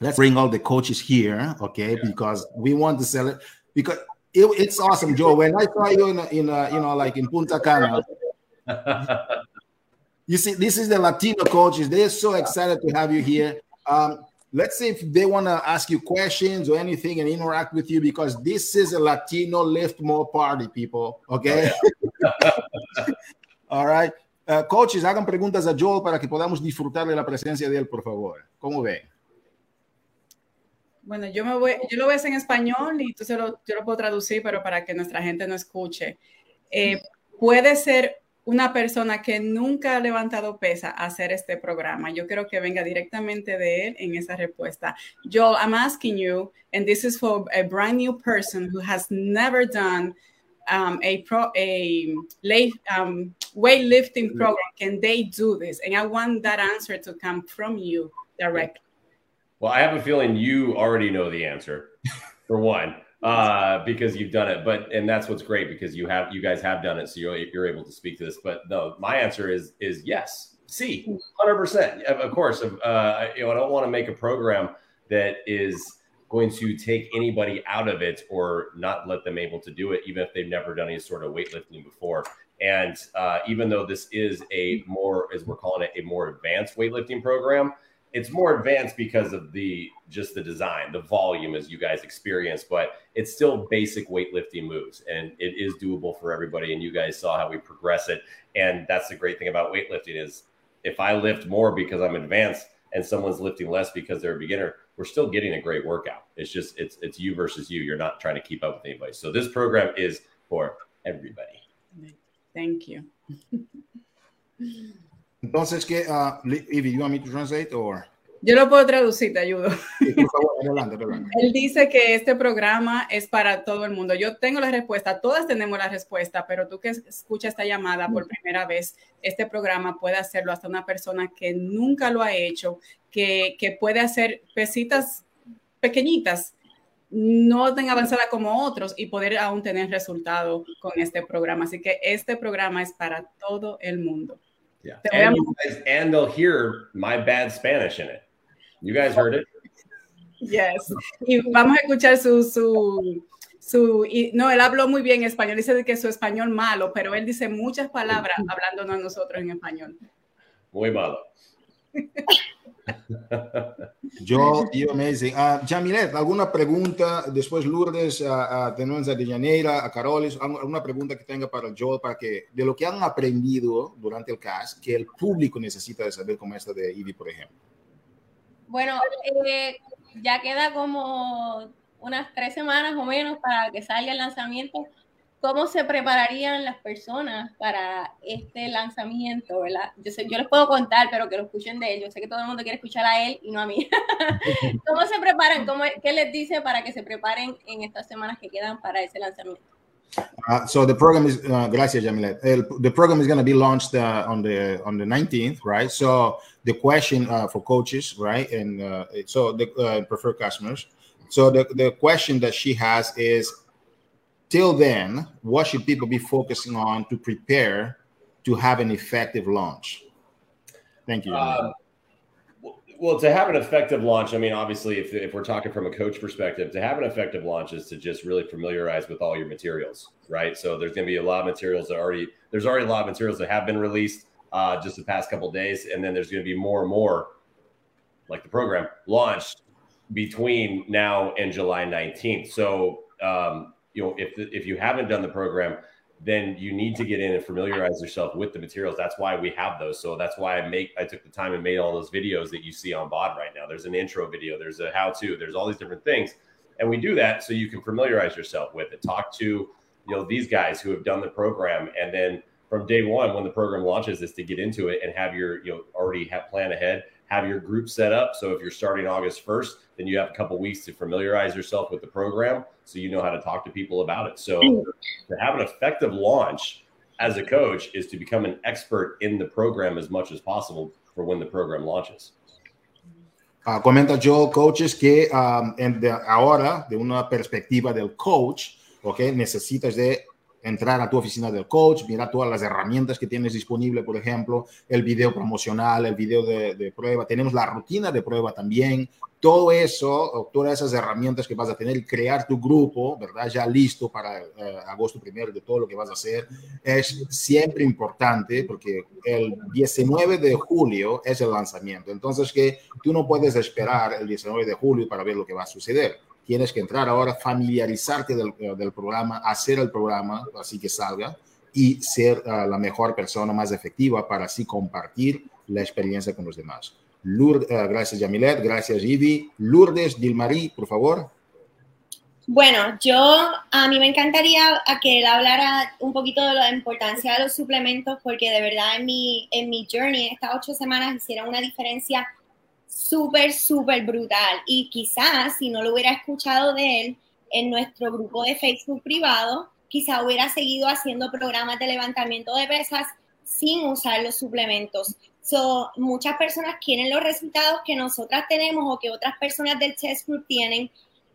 let's bring all the coaches here, okay? Yeah. Because we want to sell it. Because it, it's awesome, Joel. When I saw you in, a, in a, you know, like in Punta Cana, [laughs] you see, this is the Latino coaches. They're so excited to have you here. Um, let's see if they want to ask you questions or anything and interact with you because this is a Latino lift more party, people. Okay. [laughs] All right. Uh, coaches, hagan preguntas a Joel para que podamos disfrutar de la presencia de él, por favor. ¿Cómo ven? Bueno, yo, me voy, yo lo voy a hacer en español y se lo, yo lo puedo traducir, pero para que nuestra gente no escuche. Eh, puede ser una persona que nunca ha levantado pesa a hacer este programa. Yo quiero que venga directamente de él en esa respuesta. Joel, I'm asking you, and this is for a brand new person who has never done um, a pro a late, um, weightlifting program. Can they do this? And I want that answer to come from you directly. Well, I have a feeling you already know the answer. For one, uh, because you've done it. But and that's what's great because you have you guys have done it, so you're you're able to speak to this. But no, my answer is is yes. C, hundred percent. Of course, uh, you know, I don't want to make a program that is going to take anybody out of it or not let them able to do it, even if they've never done any sort of weightlifting before. And uh, even though this is a more, as we're calling it, a more advanced weightlifting program, it's more advanced because of the just the design, the volume as you guys experience, but it's still basic weightlifting moves and it is doable for everybody. And you guys saw how we progress it. And that's the great thing about weightlifting is if I lift more because I'm advanced and someone's lifting less because they're a beginner, we're still getting a great workout. It's just it's it's you versus you. You're not trying to keep up with anybody. So this program is for everybody. Thank you. [laughs] Entonces, ¿qué, uh, Ivy, you want me to translate or? Yo lo puedo traducir, te ayudo. Sí, por favor, [laughs] adelante, adelante. Él dice que este programa es para todo el mundo. Yo tengo la respuesta, todas tenemos la respuesta, pero tú que escuchas esta llamada por primera vez, este programa puede hacerlo hasta una persona que nunca lo ha hecho, que, que puede hacer pesitas pequeñitas, no tan avanzada como otros y poder aún tener resultado con este programa. Así que este programa es para todo el mundo. Yeah. And, guys, and they'll hear my bad Spanish in it. You guys heard it. Yes. Y vamos a escuchar su, su, su y, no, él habló muy bien español, dice que su español malo, pero él dice muchas palabras hablándonos a nosotros en español. Muy malo. [laughs] Yo, you amazing. Uh, Jamilet, ¿alguna pregunta? Después Lourdes, a, a Tenuenza de Janeira, a Carolis, ¿alguna pregunta que tenga para Joel, para que de lo que han aprendido durante el cast, que el público necesita de saber como esta de Ivy, por ejemplo? Bueno, eh, ya queda como unas tres semanas o menos para que salga el lanzamiento. ¿Cómo se prepararían las personas para este lanzamiento, verdad? Yo, sé, yo les puedo contar, pero que lo escuchen de ellos. Sé que todo el mundo quiere escuchar a él y no a mí. [laughs] ¿Cómo se preparan? ¿Cómo, ¿Qué les dice para que se preparen en estas semanas que quedan para ese lanzamiento? Uh, so the program is uh, gracias Jamilet. El, the program is going to be launched uh, on the on the 19th, right? So the question uh, for coaches, right, and uh, so the uh, preferred customers. So the the question that she has is, till then, what should people be focusing on to prepare to have an effective launch? Thank you. Well, to have an effective launch, I mean, obviously, if, if we're talking from a coach perspective, to have an effective launch is to just really familiarize with all your materials, right? So there's going to be a lot of materials that already there's already a lot of materials that have been released uh, just the past couple days, and then there's going to be more and more, like the program launched between now and July 19th. So um, you know, if if you haven't done the program, then you need to get in and familiarize yourself with the materials. That's why we have those. So that's why I make I took the time and made all those videos that you see on BOD right now. There's an intro video, there's a how to, there's all these different things. And we do that so you can familiarize yourself with it. Talk to, you know, these guys who have done the program and then from day one when the program launches is to get into it and have your, you know, already have plan ahead have your group set up. So if you're starting August 1st, then you have a couple weeks to familiarize yourself with the program so you know how to talk to people about it. So to have an effective launch as a coach is to become an expert in the program as much as possible for when the program launches. Uh, comenta Joe, coaches, que um, en de ahora, de una perspectiva del coach, okay, necesitas de entrar a tu oficina del coach, mirar todas las herramientas que tienes disponible, por ejemplo, el video promocional, el video de, prueba, tenemos la rutina de prueba también, todo eso, todas esas herramientas que vas a tener, crear tu grupo, ¿verdad? Ya listo para eh, agosto primero de todo lo que vas a hacer, es siempre importante porque el 19 de julio es el lanzamiento, entonces que tú no puedes esperar el 19 de julio para ver lo que va a suceder tienes que entrar ahora, familiarizarte del, eh, del programa, hacer el programa así que salga y ser uh, la mejor persona más efectiva para así compartir la experiencia con los demás. Lourdes, uh, gracias Yamilet, gracias Ivy. Lourdes Dilmarí, por favor. Bueno, yo a mí me encantaría a que él hablara un poquito de la importancia de los suplementos porque de verdad en mi, en mi journey, estas ocho semanas hicieron una diferencia súper, súper brutal. Y quizás si no lo hubiera escuchado de él en nuestro grupo de Facebook privado, quizás hubiera seguido haciendo programas de levantamiento de pesas sin usar los suplementos. So, muchas personas quieren los resultados que nosotras tenemos o que otras personas del test group tienen,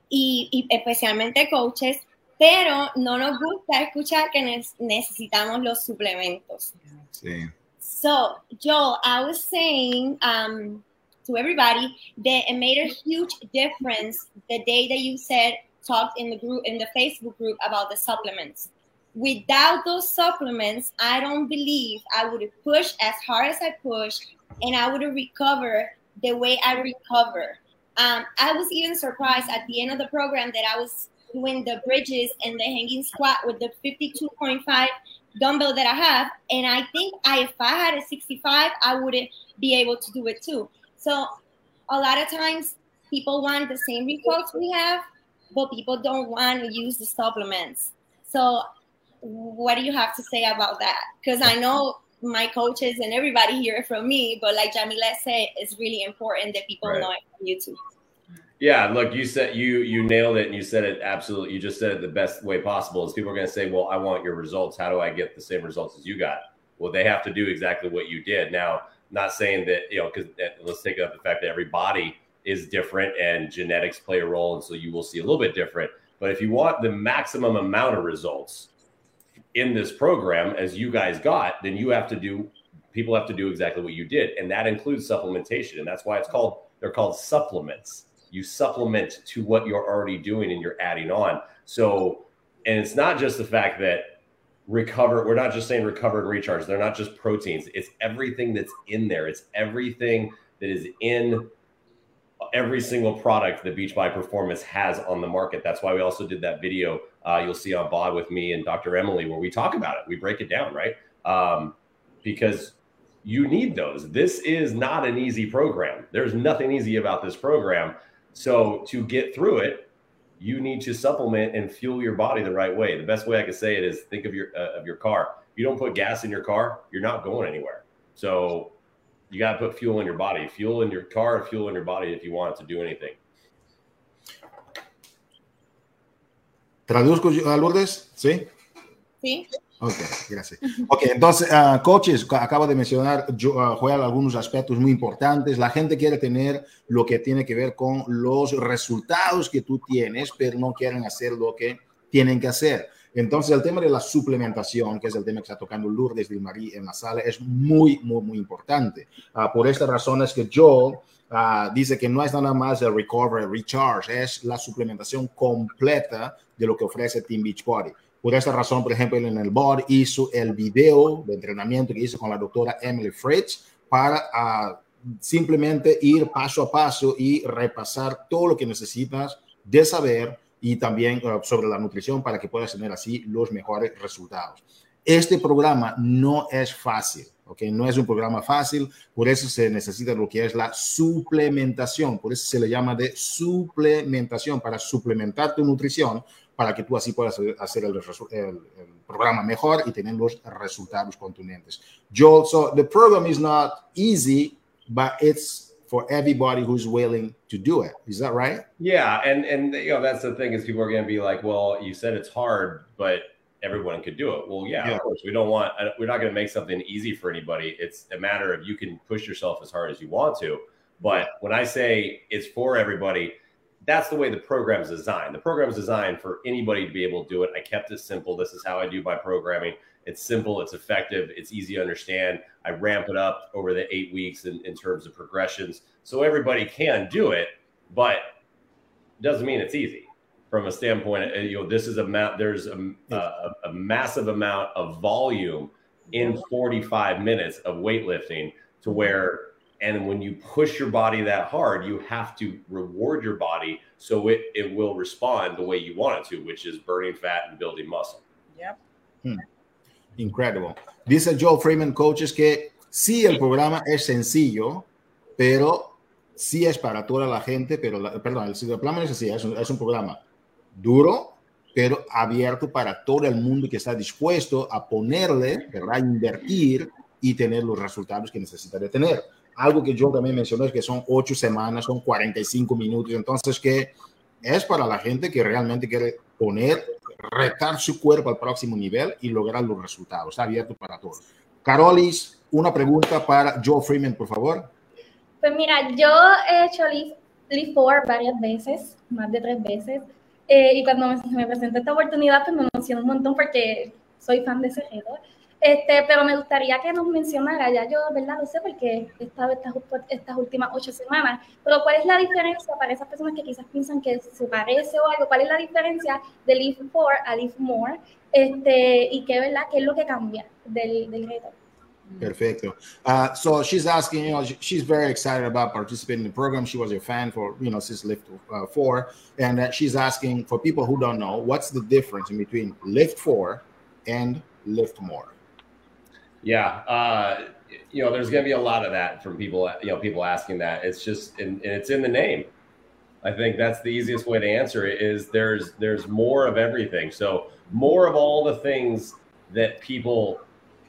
y, y especialmente coaches, pero no nos gusta escuchar que necesitamos los suplementos. Sí. So, Joel, I was saying, um, to everybody that it made a huge difference the day that you said talked in the group in the Facebook group about the supplements. Without those supplements, I don't believe I would have pushed as hard as I pushed and I would have recovered the way I recover. Um, I was even surprised at the end of the program that I was doing the bridges and the hanging squat with the 52.5 dumbbell that I have. And I think I, if I had a 65, I wouldn't be able to do it too. So a lot of times people want the same results we have, but people don't want to use the supplements. So what do you have to say about that? Because I know my coaches and everybody hear it from me, but like Jamila said, it's really important that people right. know it from YouTube. Yeah, look, you said you you nailed it, and you said it absolutely. You just said it the best way possible. Is people are going to say, "Well, I want your results. How do I get the same results as you got?" Well, they have to do exactly what you did. Now, not saying that you know because eh, let's take up the fact that every body is different and genetics play a role and so you will see a little bit different. But if you want the maximum amount of results in this program as you guys got then you have to do people have to do exactly what you did and that includes supplementation and that's why it's called they're called supplements. You supplement to what you're already doing and you're adding on. So and it's not just the fact that recover. We're not just saying recover and recharge. They're not just proteins. It's everything that's in there. It's everything that is in every single product that Beachbody Performance has on the market. That's why we also did that video uh, you'll see on Bod with me and Dr. Emily where we talk about it. We break it down, right? Um, because you need those. This is not an easy program. There's nothing easy about this program. So to get through it, you need to supplement and fuel your body the right way. The best way I can say it is think of your uh, of your car. If you don't put gas in your car, you're not going anywhere. So you got to put fuel in your body, fuel in your car, fuel in your body if you want it to do anything. Traduzco, a Lourdes, ¿sí? Sí. Ok, gracias. Ok, entonces, uh, coaches, acabo de mencionar, yo, uh, algunos aspectos muy importantes. La gente quiere tener lo que tiene que ver con los resultados que tú tienes, pero no quieren hacer lo que tienen que hacer. Entonces, el tema de la suplementación, que es el tema que está tocando Lourdes de Marí en la sala, es muy, muy, muy importante. Uh, por esta razón es que Joel uh, dice que no es nada más el recovery, recharge, es la suplementación completa de lo que ofrece Team Beachbody. Por esta razón, por ejemplo, en el board hizo el video de entrenamiento que hizo con la doctora Emily Fritz para uh, simplemente ir paso a paso y repasar todo lo que necesitas de saber y también uh, sobre la nutrición para que puedas tener así los mejores resultados. Este programa no es fácil, ¿ok? No es un programa fácil, por eso se necesita lo que es la suplementación, por eso se le llama de suplementación, para suplementar tu nutrición, para que tú así puedas hacer el, el, el programa mejor y tener los resultados contundentes. Joel, so the program is not easy, but it's for everybody who's willing to do it. Is that right? Yeah, and and you know that's the thing is people are going to be like, well, you said it's hard, but everyone could do it. Well, yeah, yeah. of course. We don't want uh, we're not going to make something easy for anybody. It's a matter of you can push yourself as hard as you want to. But when I say it's for everybody, that's the way the program is designed. The program is designed for anybody to be able to do it. I kept it simple. This is how I do my programming. It's simple, it's effective, it's easy to understand. I ramp it up over the eight weeks in, in terms of progressions. So everybody can do it, but it doesn't mean it's easy from a standpoint. Uh, you know, this is a map, there's a, a, a massive amount of volume in 45 minutes of weightlifting to where and when you push your body that hard you have to reward your body so it, it will respond the way you want it to which is burning fat and building muscle yep hmm. Incredible. Dice Joe Freeman, coaches, que sí, el programa es sencillo, pero sí es para toda la gente, pero, la, perdón, el, el programa es así, es un, es un programa duro, pero abierto para todo el mundo que está dispuesto a ponerle, ¿verdad? invertir y tener los resultados que necesita de tener. Algo que yo también mencioné es que son ocho semanas, son 45 minutos, entonces que es para la gente que realmente quiere poner retar su cuerpo al próximo nivel y lograr los resultados. Está abierto para todos. Carolis, una pregunta para Joe Freeman, por favor. Pues mira, yo he hecho Leaf 4 varias veces, más de tres veces, eh, y cuando me, me esta oportunidad, pues me emocionó un montón porque soy fan de ese reto. Este, pero me gustaría que nos mencionara, ya yo, ¿verdad? Lo sé porque he estado estas, estas últimas ocho semanas, pero ¿cuál es la diferencia para esas personas que quizás piensan que se parece o algo? ¿Cuál es la diferencia de Live 4 a Live More? Este, y qué, ¿verdad? ¿Qué es lo que cambia del, del reto? Perfecto. Uh, so she's asking, you know, she's very excited about participating in the program. She was a fan for, you know, since Lift uh, 4. And uh, she's asking for people who don't know, what's the difference in between Lift 4 and Lift More? Yeah, uh, you know, there's going to be a lot of that from people. You know, people asking that. It's just, and, it's in the name. I think that's the easiest way to answer it. Is there's there's more of everything. So more of all the things that people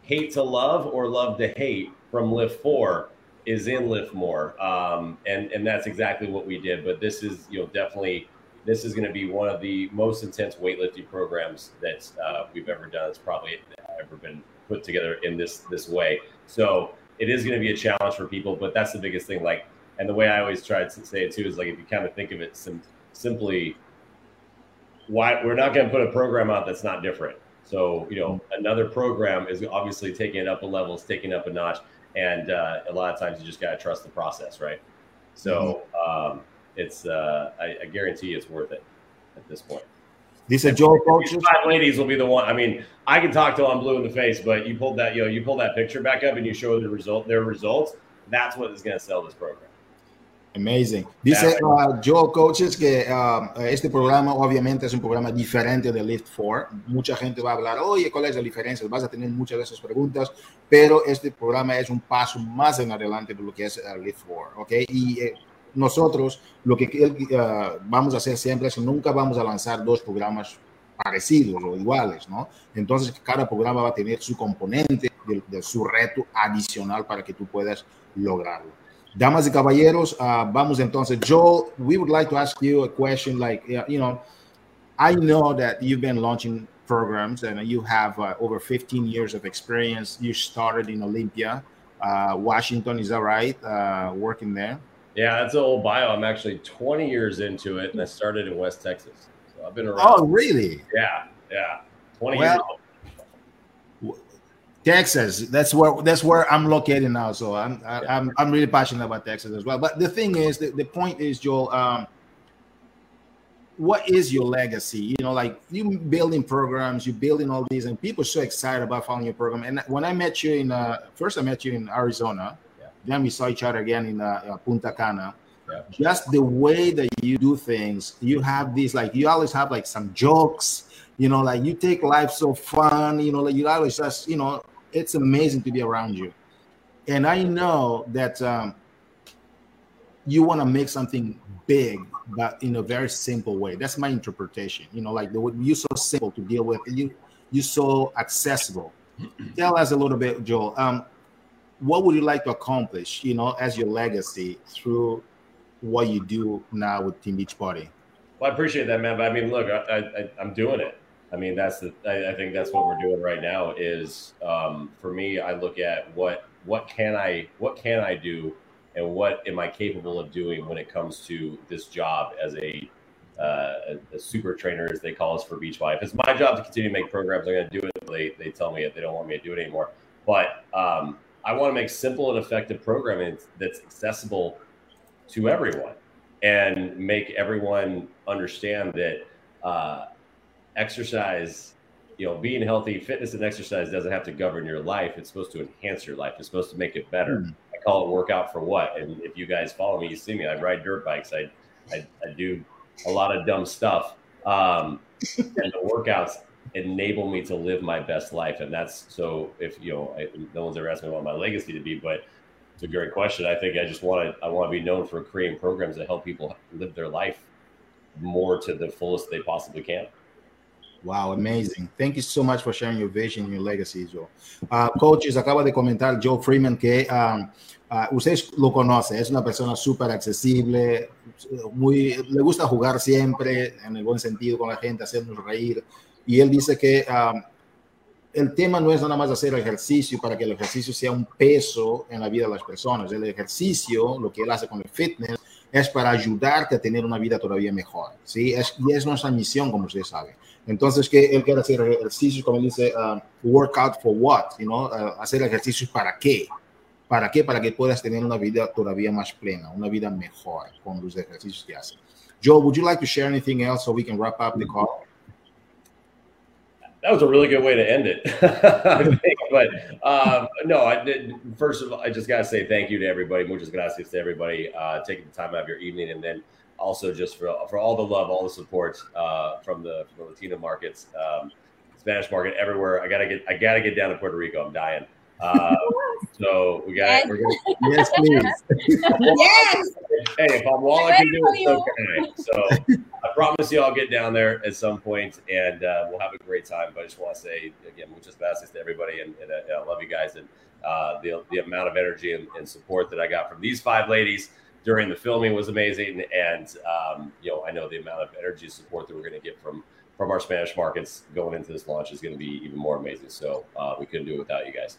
hate to love or love to hate from Lift Four is in Lift More, um, and and that's exactly what we did. But this is you know definitely this is going to be one of the most intense weightlifting programs that uh, we've ever done. It's probably ever been put together in this this way. So it is going to be a challenge for people, but that's the biggest thing. Like, and the way I always try to say it too is like if you kind of think of it sim- simply, why we're not going to put a program out that's not different. So you know, another program is obviously taking it up a level, it's taking up a notch, and uh, a lot of times you just got to trust the process, right? So um, it's uh, I, I guarantee it's worth it at this point. Dice Joe Coaches. Five ladies will be the one. I mean, I can talk till I'm blue in the face, but you pulled that, you know, you pull that picture back up and you show the result, their results. That's what is going to sell this program. Amazing. Dice uh, Joe Coaches que uh, este programa obviamente es un programa diferente de Lift 4. Mucha gente va a hablar, oye, ¿cuál es la diferencia? Vas a tener muchas de esas preguntas, pero este programa es un paso más en adelante de lo que es uh, Lift 4, ¿ok? Y eh, nosotros lo que uh, vamos a hacer siempre es nunca vamos a lanzar dos programas parecidos o iguales, ¿no? Entonces cada programa va a tener su componente de, de su reto adicional para que tú puedas lograrlo. Damas y caballeros, uh, vamos entonces. Joel, we would like to ask you a question like, you know, I know that you've been launching programs and you have uh, over 15 years of experience. You started in Olympia, uh, Washington, is that right? Uh, working there? Yeah, that's an old bio. I'm actually 20 years into it, and I started in West Texas. So I've been around. Oh, really? Yeah, yeah. 20 Well, years old. Texas. That's where that's where I'm located now. So I'm I, I'm I'm really passionate about Texas as well. But the thing is, the, the point is, Joel. Um, what is your legacy? You know, like you building programs, you building all these, and people are so excited about following your program. And when I met you in uh, first, I met you in Arizona. Then we saw each other again in uh, uh, Punta Cana. Yeah. Just the way that you do things, you have these like you always have like some jokes. You know, like you take life so fun. You know, like you always just you know, it's amazing to be around you. And I know that um, you want to make something big, but in a very simple way. That's my interpretation. You know, like the you're so simple to deal with. You you're so accessible. Tell us a little bit, Joel. Um, what would you like to accomplish? You know, as your legacy through what you do now with Team Beach Party. Well, I appreciate that, man. But I mean, look, I, I, I'm doing it. I mean, that's the. I, I think that's what we're doing right now. Is um, for me, I look at what what can I what can I do, and what am I capable of doing when it comes to this job as a uh, a, a super trainer, as they call us for Beachbody. If it's my job to continue to make programs, I'm going to do it. They they tell me if they don't want me to do it anymore. But um, I want to make simple and effective programming that's accessible to everyone and make everyone understand that uh, exercise, you know, being healthy, fitness and exercise doesn't have to govern your life. It's supposed to enhance your life. It's supposed to make it better. Mm. I call it workout for what. And if you guys follow me, you see me. I ride dirt bikes. I I, I do a lot of dumb stuff. Um, and the workouts enable me to live my best life. And that's so if you know, I, no one's ever asked me what my legacy to be, but it's a great question. I think I just want to I want to be known for creating programs that help people live their life more to the fullest they possibly can. Wow, amazing. Thank you so much for sharing your vision and your legacy, Joe. Uh, coaches, acaba de comentar Joe Freeman que um, uh, usted lo conoce, es una persona súper accesible, muy, le gusta jugar siempre, en el buen sentido con la gente, hacernos reír. Y él dice que um, el tema no es nada más hacer ejercicio para que el ejercicio sea un peso en la vida de las personas. El ejercicio, lo que él hace con el fitness, es para ayudarte a tener una vida todavía mejor. ¿sí? Es, y es nuestra misión, como usted sabe. Entonces, que él quiere hacer ejercicios, como él dice, uh, workout for what, you know? uh, hacer ejercicios para qué. ¿Para qué? Para que puedas tener una vida todavía más plena, una vida mejor con los ejercicios que haces. Joe, would you like to share anything else so we can wrap up the call? That was a really good way to end it. [laughs] But um, no, I did. First of all, I just got to say thank you to everybody. Muchas gracias to everybody uh, taking the time out of your evening, and then also just for for all the love, all the support uh, from the from the Latino markets, um, Spanish market, everywhere. I gotta get I gotta get down to Puerto Rico. I'm dying. Uh, so we got. We're gonna, Yes, please. [laughs] Yes. hey, if I'm all I can do it, so can I. So I promise you I'll get down there at some point and uh, we'll have a great time. But I just want to say again, muchas gracias to everybody and, and, uh, I love you guys and uh, the, the amount of energy and, and, support that I got from these five ladies during the filming was amazing. And um, you know, I know the amount of energy and support that we're going to get from from our Spanish markets going into this launch is going to be even more amazing. So uh, we couldn't do it without you guys.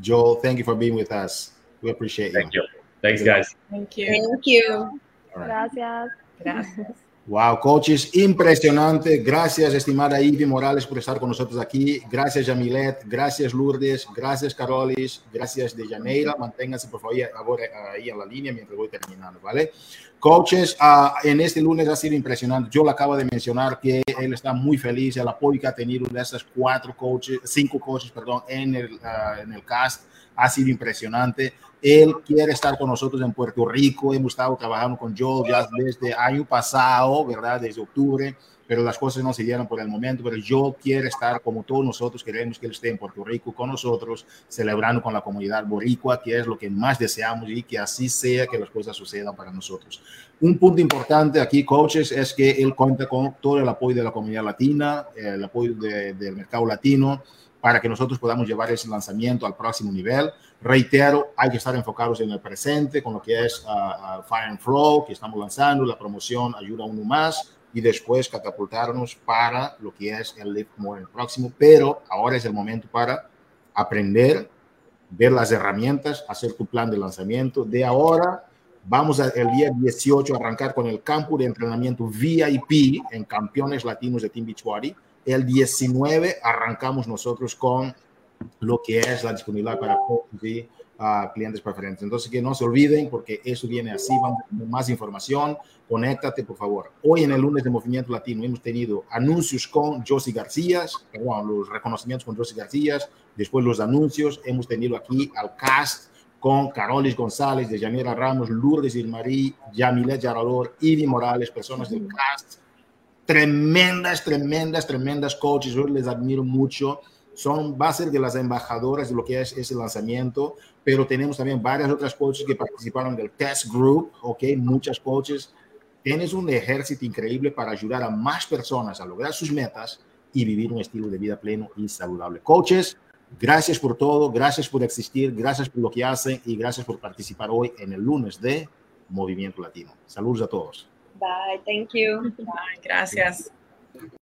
Joel, thank you for being with us. We appreciate Thank you. you. Thanks, guys. Thank you. Thank you. All right. Gracias. Gracias. Wow, coaches, impresionante. Gracias, estimada Ivy Morales, por estar con nosotros aquí. Gracias, Yamilet. Gracias, Lourdes. Gracias, Carolis. Gracias, de Janeira. Manténganse, por favor, ahí en la línea mientras voy terminando, ¿vale? Coaches, uh, en este lunes ha sido impresionante. Yo le acabo de mencionar que él está muy feliz. El apoyo que ha tenido de esas cuatro coaches, cinco coaches, perdón, en el, uh, en el cast ha sido impresionante. Él quiere estar con nosotros en Puerto Rico. Hemos estado trabajando con Joel ya desde año pasado, ¿verdad? Desde octubre, pero las cosas no se dieron por el momento. Pero Joel quiere estar, como todos nosotros queremos que él esté en Puerto Rico con nosotros, celebrando con la comunidad boricua, que es lo que más deseamos y que así sea que las cosas sucedan para nosotros. Un punto importante aquí, coaches, es que él cuenta con todo el apoyo de la comunidad latina, el apoyo de, del mercado latino, para que nosotros podamos llevar ese lanzamiento al próximo nivel. Reitero, hay que estar enfocados en el presente con lo que es uh, uh, Fire and Flow, que estamos lanzando, la promoción ayuda uno más y después catapultarnos para lo que es el Lift More en el próximo. Pero ahora es el momento para aprender, ver las herramientas, hacer tu plan de lanzamiento. De ahora, vamos a, el día 18 a arrancar con el campo de entrenamiento VIP en Campeones Latinos de Team Beachbody El 19 arrancamos nosotros con lo que es la disponibilidad para coaches a clientes preferentes. Entonces, que no se olviden porque eso viene así, vamos más información, conéctate por favor. Hoy en el lunes de Movimiento Latino hemos tenido anuncios con Josie García, perdón, los reconocimientos con Josie García, después los anuncios, hemos tenido aquí al cast con Carolis González, de Janira Ramos, Lourdes Ilmarí, Yamilet Yarador, Ivy Morales, personas del cast, tremendas, tremendas, tremendas coaches, yo les admiro mucho son, va a de las embajadoras de lo que es ese lanzamiento, pero tenemos también varias otras coaches que participaron del test group, ok, muchas coaches. Tienes un ejército increíble para ayudar a más personas a lograr sus metas y vivir un estilo de vida pleno y saludable. Coaches, gracias por todo, gracias por existir, gracias por lo que hacen y gracias por participar hoy en el lunes de Movimiento Latino. Saludos a todos. Bye, thank you. [laughs] Bye, gracias.